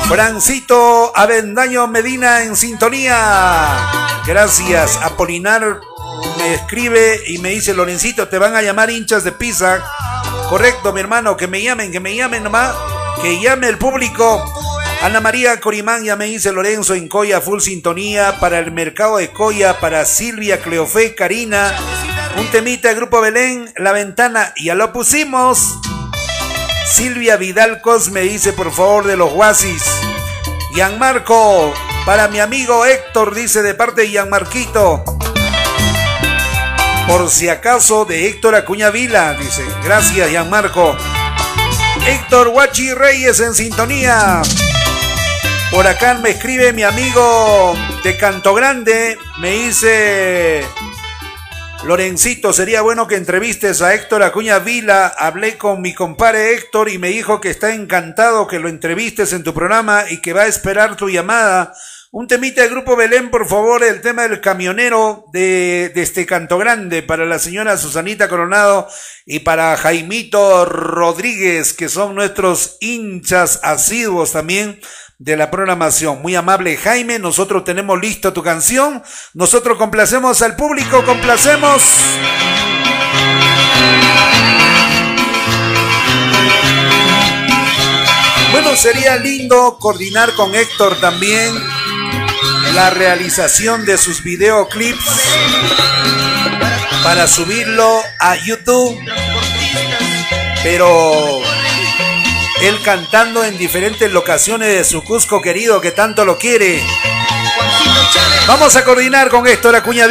[SPEAKER 2] Francito Avendaño Medina en sintonía. Gracias. Apolinar me escribe y me dice, Lorencito, te van a llamar hinchas de pizza. Correcto, mi hermano, que me llamen, que me llamen nomás. Que llame el público. Ana María Corimán ya me dice Lorenzo en Coya Full Sintonía para el mercado de Coya, para Silvia, Cleofé, Karina. Un temita Grupo Belén, La Ventana, ya lo pusimos. Silvia Vidal Cosme dice, por favor, de los Guasis. Gianmarco, para mi amigo Héctor, dice de parte de Gianmarquito. Por si acaso, de Héctor Acuña Vila, dice. Gracias, Gianmarco. Héctor Huachi Reyes en sintonía. Por acá me escribe mi amigo de Canto Grande. Me dice, Lorencito, sería bueno que entrevistes a Héctor Acuña Vila. Hablé con mi compadre Héctor y me dijo que está encantado que lo entrevistes en tu programa y que va a esperar tu llamada. Un temita de Grupo Belén, por favor, el tema del camionero de, de este Canto Grande para la señora Susanita Coronado y para Jaimito Rodríguez, que son nuestros hinchas asiduos también de la programación. Muy amable Jaime, nosotros tenemos listo tu canción, nosotros complacemos al público, complacemos. Bueno, sería lindo coordinar con Héctor también la realización de sus videoclips para subirlo a YouTube. Pero él cantando en diferentes locaciones de su Cusco querido que tanto lo quiere. Vamos a coordinar con Héctor Acuña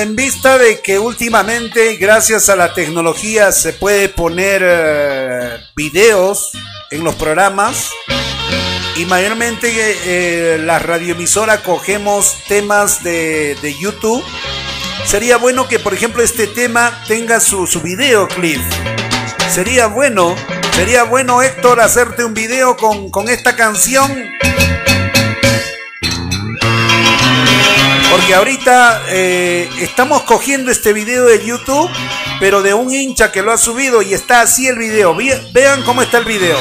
[SPEAKER 2] en vista de que últimamente, gracias a la tecnología, se puede poner eh, videos en los programas y mayormente eh, la radioemisora cogemos temas de, YouTube. Sería bueno que, por ejemplo, este tema tenga su, su videoclip. Sería bueno, sería bueno, Héctor, hacerte un video con, con esta canción Porque ahorita eh, estamos cogiendo este video de YouTube, pero de un hincha que lo ha subido y está así el video. Vean cómo está el video.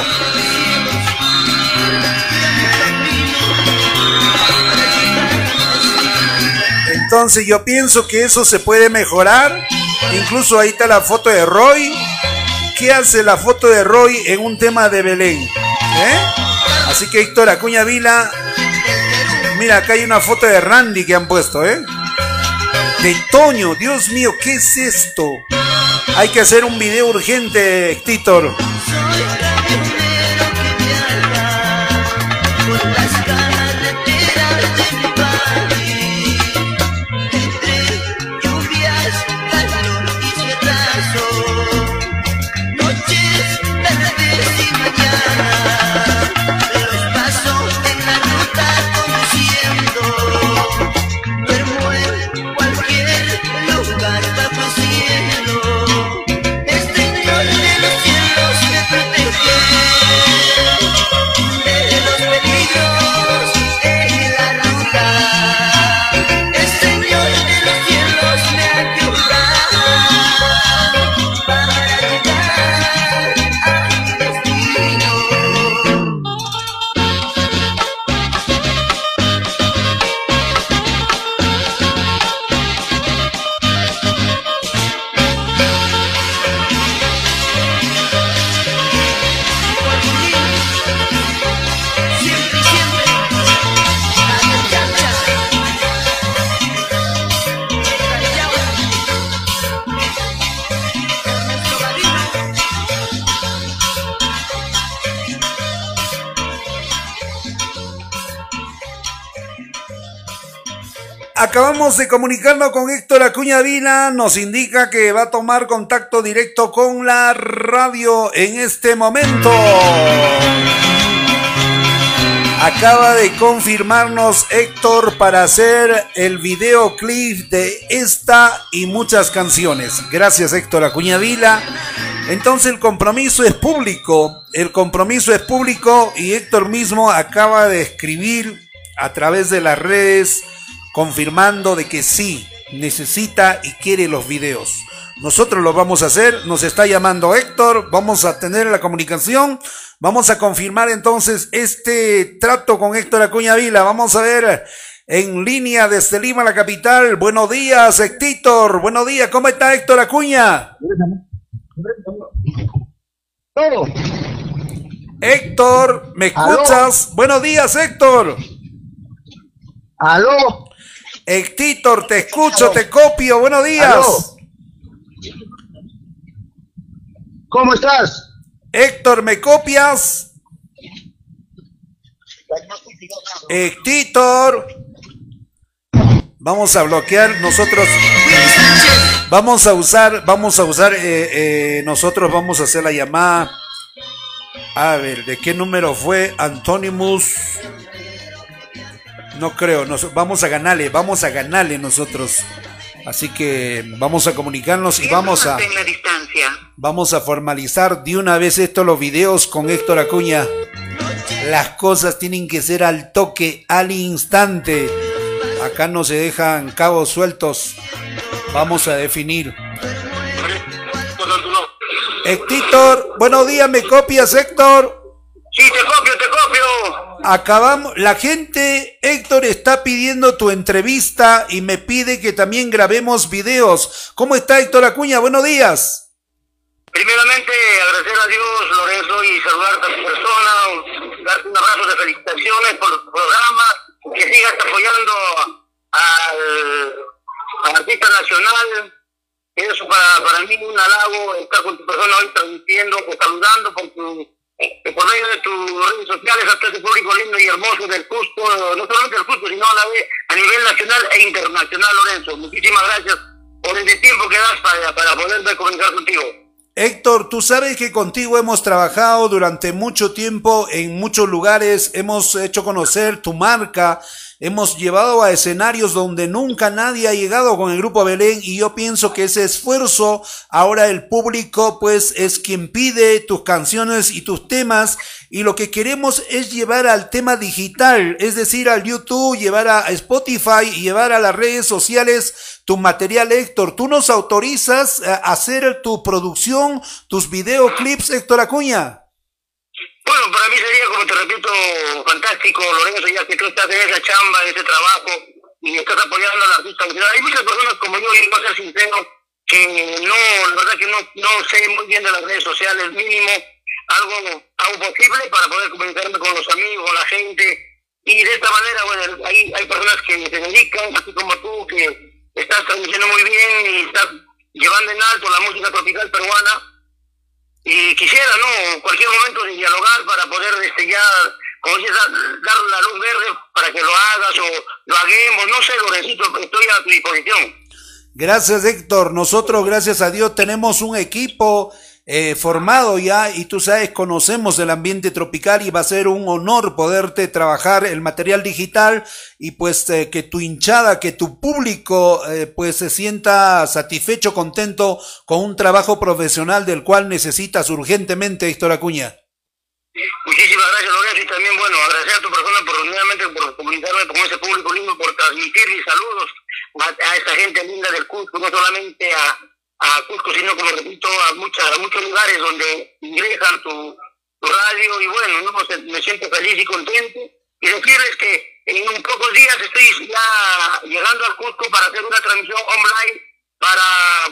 [SPEAKER 2] Entonces yo pienso que eso se puede mejorar. Incluso ahí está la foto de Roy. ¿Qué hace la foto de Roy en un tema de Belén? ¿Eh? Así que Héctor Acuña Vila Mira, acá hay una foto de Randy que han puesto, ¿eh? De Toño, Dios mío, ¿qué es esto? Hay que hacer un video urgente, Titor. Acabamos de comunicarnos con Héctor Acuña Vila, nos indica que va a tomar contacto directo con la radio en este momento. Acaba de confirmarnos Héctor para hacer el videoclip de esta y muchas canciones. Gracias Héctor Acuña Vila. Entonces el compromiso es público, el compromiso es público y Héctor mismo acaba de escribir a través de las redes confirmando de que sí, necesita y quiere los videos. Nosotros lo vamos a hacer, nos está llamando Héctor, vamos a tener la comunicación, vamos a confirmar entonces este trato con Héctor Acuña Vila, vamos a ver en línea desde Lima, la capital. Buenos días, Héctor, buenos días, ¿cómo está Héctor Acuña? Héctor, ¿me escuchas? Buenos días, Héctor.
[SPEAKER 7] Aló.
[SPEAKER 2] Héctor, te escucho, te copio. Buenos días.
[SPEAKER 7] ¿Cómo estás?
[SPEAKER 2] Héctor, ¿me copias? Héctor. Vamos a bloquear nosotros. Vamos a usar, vamos a usar, eh, eh, nosotros vamos a hacer la llamada. A ver, ¿de qué número fue Antonimus? No creo, nos, vamos a ganarle, vamos a ganarle nosotros. Así que vamos a comunicarnos y vamos a vamos a formalizar de una vez esto los videos con Héctor Acuña. Las cosas tienen que ser al toque, al instante. Acá no se dejan cabos sueltos. Vamos a definir. Héctor, buenos días, ¿me copias, Héctor?
[SPEAKER 7] Sí, te copio, te copio.
[SPEAKER 2] Acabamos, la gente, Héctor, está pidiendo tu entrevista y me pide que también grabemos videos. ¿Cómo está Héctor Acuña? Buenos días.
[SPEAKER 7] Primeramente, agradecer a Dios, Lorenzo, y saludarte a tu persona, darte un abrazo de felicitaciones por tu programa, que sigas apoyando al, al artista nacional. Eso para, para mí un halago estar con tu persona hoy transmitiendo, pues, saludando por tu por medio de tus redes sociales a todo ese público lindo y hermoso del Cusco, no solamente del Cusco, sino a la a nivel nacional e internacional, Lorenzo. Muchísimas gracias por el tiempo que das para, para poderme comunicar contigo.
[SPEAKER 2] Héctor, tú sabes que contigo hemos trabajado durante mucho tiempo en muchos lugares, hemos hecho conocer tu marca, hemos llevado a escenarios donde nunca nadie ha llegado con el grupo Belén y yo pienso que ese esfuerzo ahora el público pues es quien pide tus canciones y tus temas y lo que queremos es llevar al tema digital, es decir, al YouTube, llevar a Spotify, llevar a las redes sociales tu material, Héctor. ¿Tú nos autorizas a hacer tu producción, tus videoclips, Héctor Acuña?
[SPEAKER 7] Bueno, para mí sería, como te repito, fantástico, Lorenzo, ya que tú estás en esa chamba, en ese trabajo, y estás apoyando a la artista Hay muchas personas como yo, y voy a ser sincero, que no, la verdad que no, no sé muy bien de las redes sociales, mínimo, algo, algo posible para poder comunicarme con los amigos, la gente, y de esta manera, bueno, hay, hay personas que se dedican, así como tú, que estás transmitiendo muy bien y estás llevando en alto la música tropical peruana, y quisiera, ¿no? Cualquier momento dialogar para poder este, ya, como dices, dar, la luz verde para que lo hagas o lo haguemos, no sé, Lorencito, estoy a tu disposición.
[SPEAKER 2] Gracias, Héctor. Nosotros, gracias a Dios, tenemos un equipo eh, formado ya y tú sabes, conocemos el ambiente tropical y va a ser un honor poderte trabajar el material digital y pues eh, que tu hinchada, que tu público eh, pues se sienta satisfecho, contento con un trabajo profesional del cual necesitas urgentemente, Héctor Acuña.
[SPEAKER 7] Muchísimas gracias, Lorenzo, y también, bueno, agradecer a tu persona por nuevamente por comunicarme con ese público lindo, por transmitir mis saludos a, a esta gente linda del Cusco, no solamente a, a Cusco, sino como repito, a, muchas, a muchos lugares donde ingresan tu, radio y bueno, ¿no? me siento feliz y contento. Y decirles que en un pocos días estoy ya llegando al Cusco para hacer una transmisión online para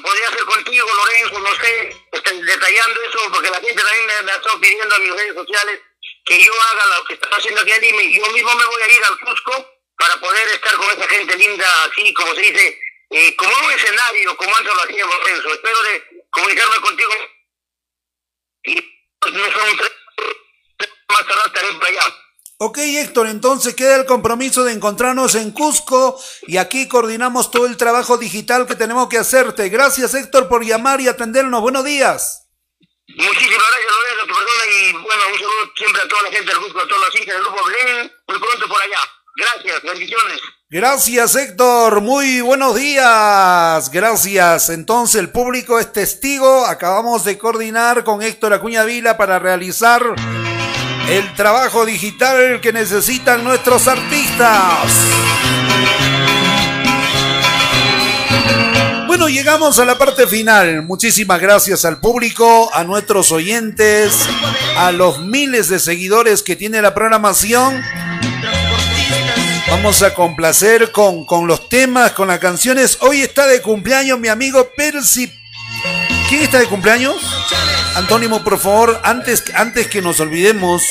[SPEAKER 7] poder hacer contigo, Lorenzo, no sé, estoy detallando eso, porque la gente también me, ha estado pidiendo a mis redes sociales que yo haga lo que está haciendo aquí en y yo mismo me voy a ir al Cusco para poder estar con esa gente linda, así como se dice, eh, como un escenario, como antes lo hacíamos, Lorenzo. Espero de comunicarme contigo y no son tres más tarde estaré para allá.
[SPEAKER 2] Ok, Héctor, entonces queda el compromiso de encontrarnos en Cusco y aquí coordinamos todo el trabajo digital que tenemos que hacerte. Gracias, Héctor, por llamar y atendernos. Buenos días.
[SPEAKER 7] Muchísimas gracias, Lorenzo, tu persona, y bueno, un saludo siempre a toda la gente del Cusco, a todas las hijas del grupo Belén, muy pronto por allá. Gracias, bendiciones.
[SPEAKER 2] Gracias, Héctor. Muy buenos días. Gracias. Entonces, el público es testigo. Acabamos de coordinar con Héctor Acuña Vila para realizar el trabajo digital que necesitan nuestros artistas. Bueno, llegamos a la parte final. Muchísimas gracias al público, a nuestros oyentes, a los miles de seguidores que tiene la programación. Vamos a complacer con, con los temas, con las canciones. Hoy está de cumpleaños mi amigo Percy. ¿Quién está de cumpleaños? Antónimo, por favor, antes, antes que nos olvidemos,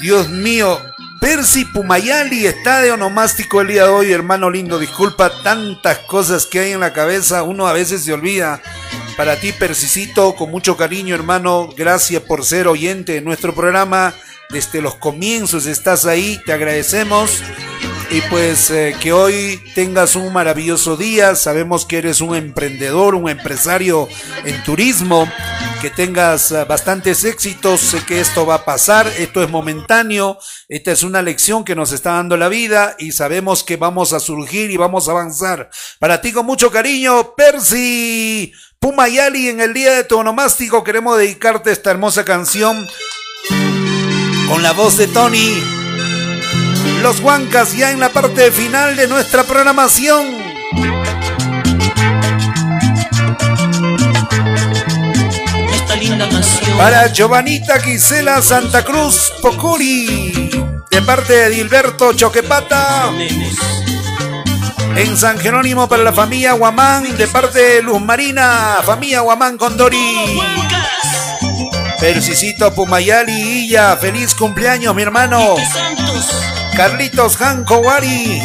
[SPEAKER 2] Dios mío, Percy Pumayali está de onomástico el día de hoy, hermano lindo. Disculpa tantas cosas que hay en la cabeza, uno a veces se olvida. Para ti, Percicito, con mucho cariño, hermano, gracias por ser oyente de nuestro programa. Desde los comienzos estás ahí, te agradecemos. Y pues eh, que hoy tengas un maravilloso día. Sabemos que eres un emprendedor, un empresario en turismo. Que tengas uh, bastantes éxitos. Sé que esto va a pasar. Esto es momentáneo. Esta es una lección que nos está dando la vida. Y sabemos que vamos a surgir y vamos a avanzar. Para ti con mucho cariño, Percy. Pumayali, en el día de tu onomástico queremos dedicarte esta hermosa canción con la voz de Tony. Los Huancas ya en la parte final de nuestra programación.
[SPEAKER 6] Esta linda canción.
[SPEAKER 2] Para Giovanita Gisela Santa Cruz Pocuri, de parte de Dilberto Choquepata. En San Jerónimo para la familia Guamán, de parte de Luz Marina, familia Guamán Condori. Persicito Pumayali Illa, feliz cumpleaños mi hermano.
[SPEAKER 6] Santos.
[SPEAKER 2] Carlitos Janco Wari.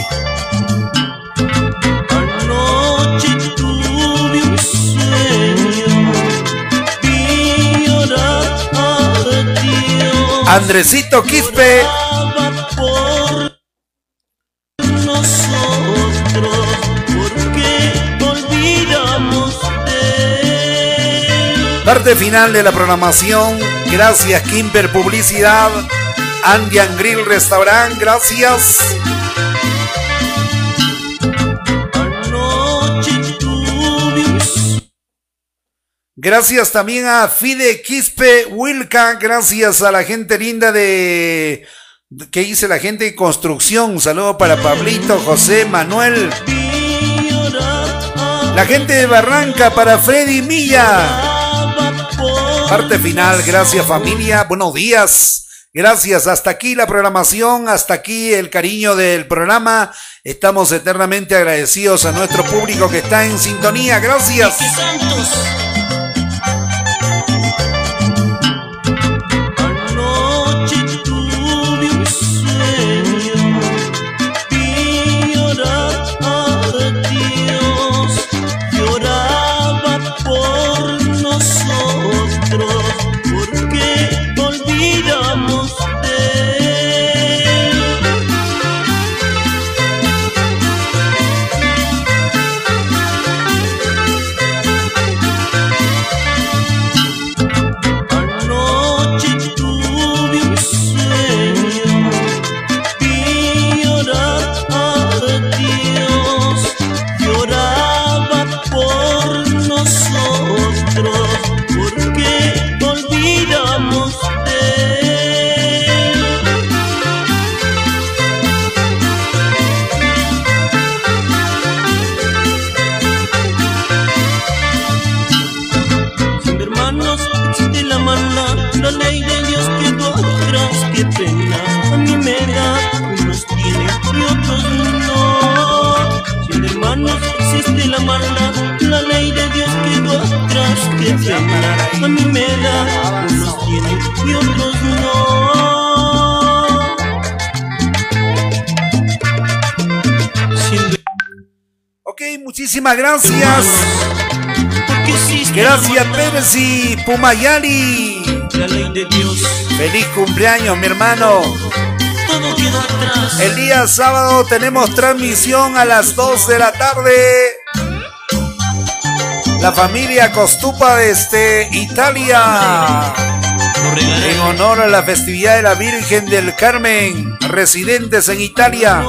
[SPEAKER 6] Anoche tuve un sueño. Vi llorar a Dios.
[SPEAKER 2] Andresito Quispe. Parte final de la programación. Gracias Kimper Publicidad. Andian Grill Restaurant. Gracias. Gracias también a Fide Quispe Wilca. Gracias a la gente linda de... ¿Qué dice la gente de construcción? Un saludo para Pablito, José, Manuel. La gente de Barranca para Freddy Milla. Parte final, gracias familia, buenos días. Gracias, hasta aquí la programación, hasta aquí el cariño del programa. Estamos eternamente agradecidos a nuestro público que está en sintonía. Gracias. Muchísimas gracias. Gracias,
[SPEAKER 6] la ley de Dios.
[SPEAKER 2] Feliz cumpleaños, mi hermano. El día sábado tenemos transmisión a las 2 de la tarde. La familia Costupa desde Italia. En honor a la festividad de la Virgen del Carmen, residentes en Italia.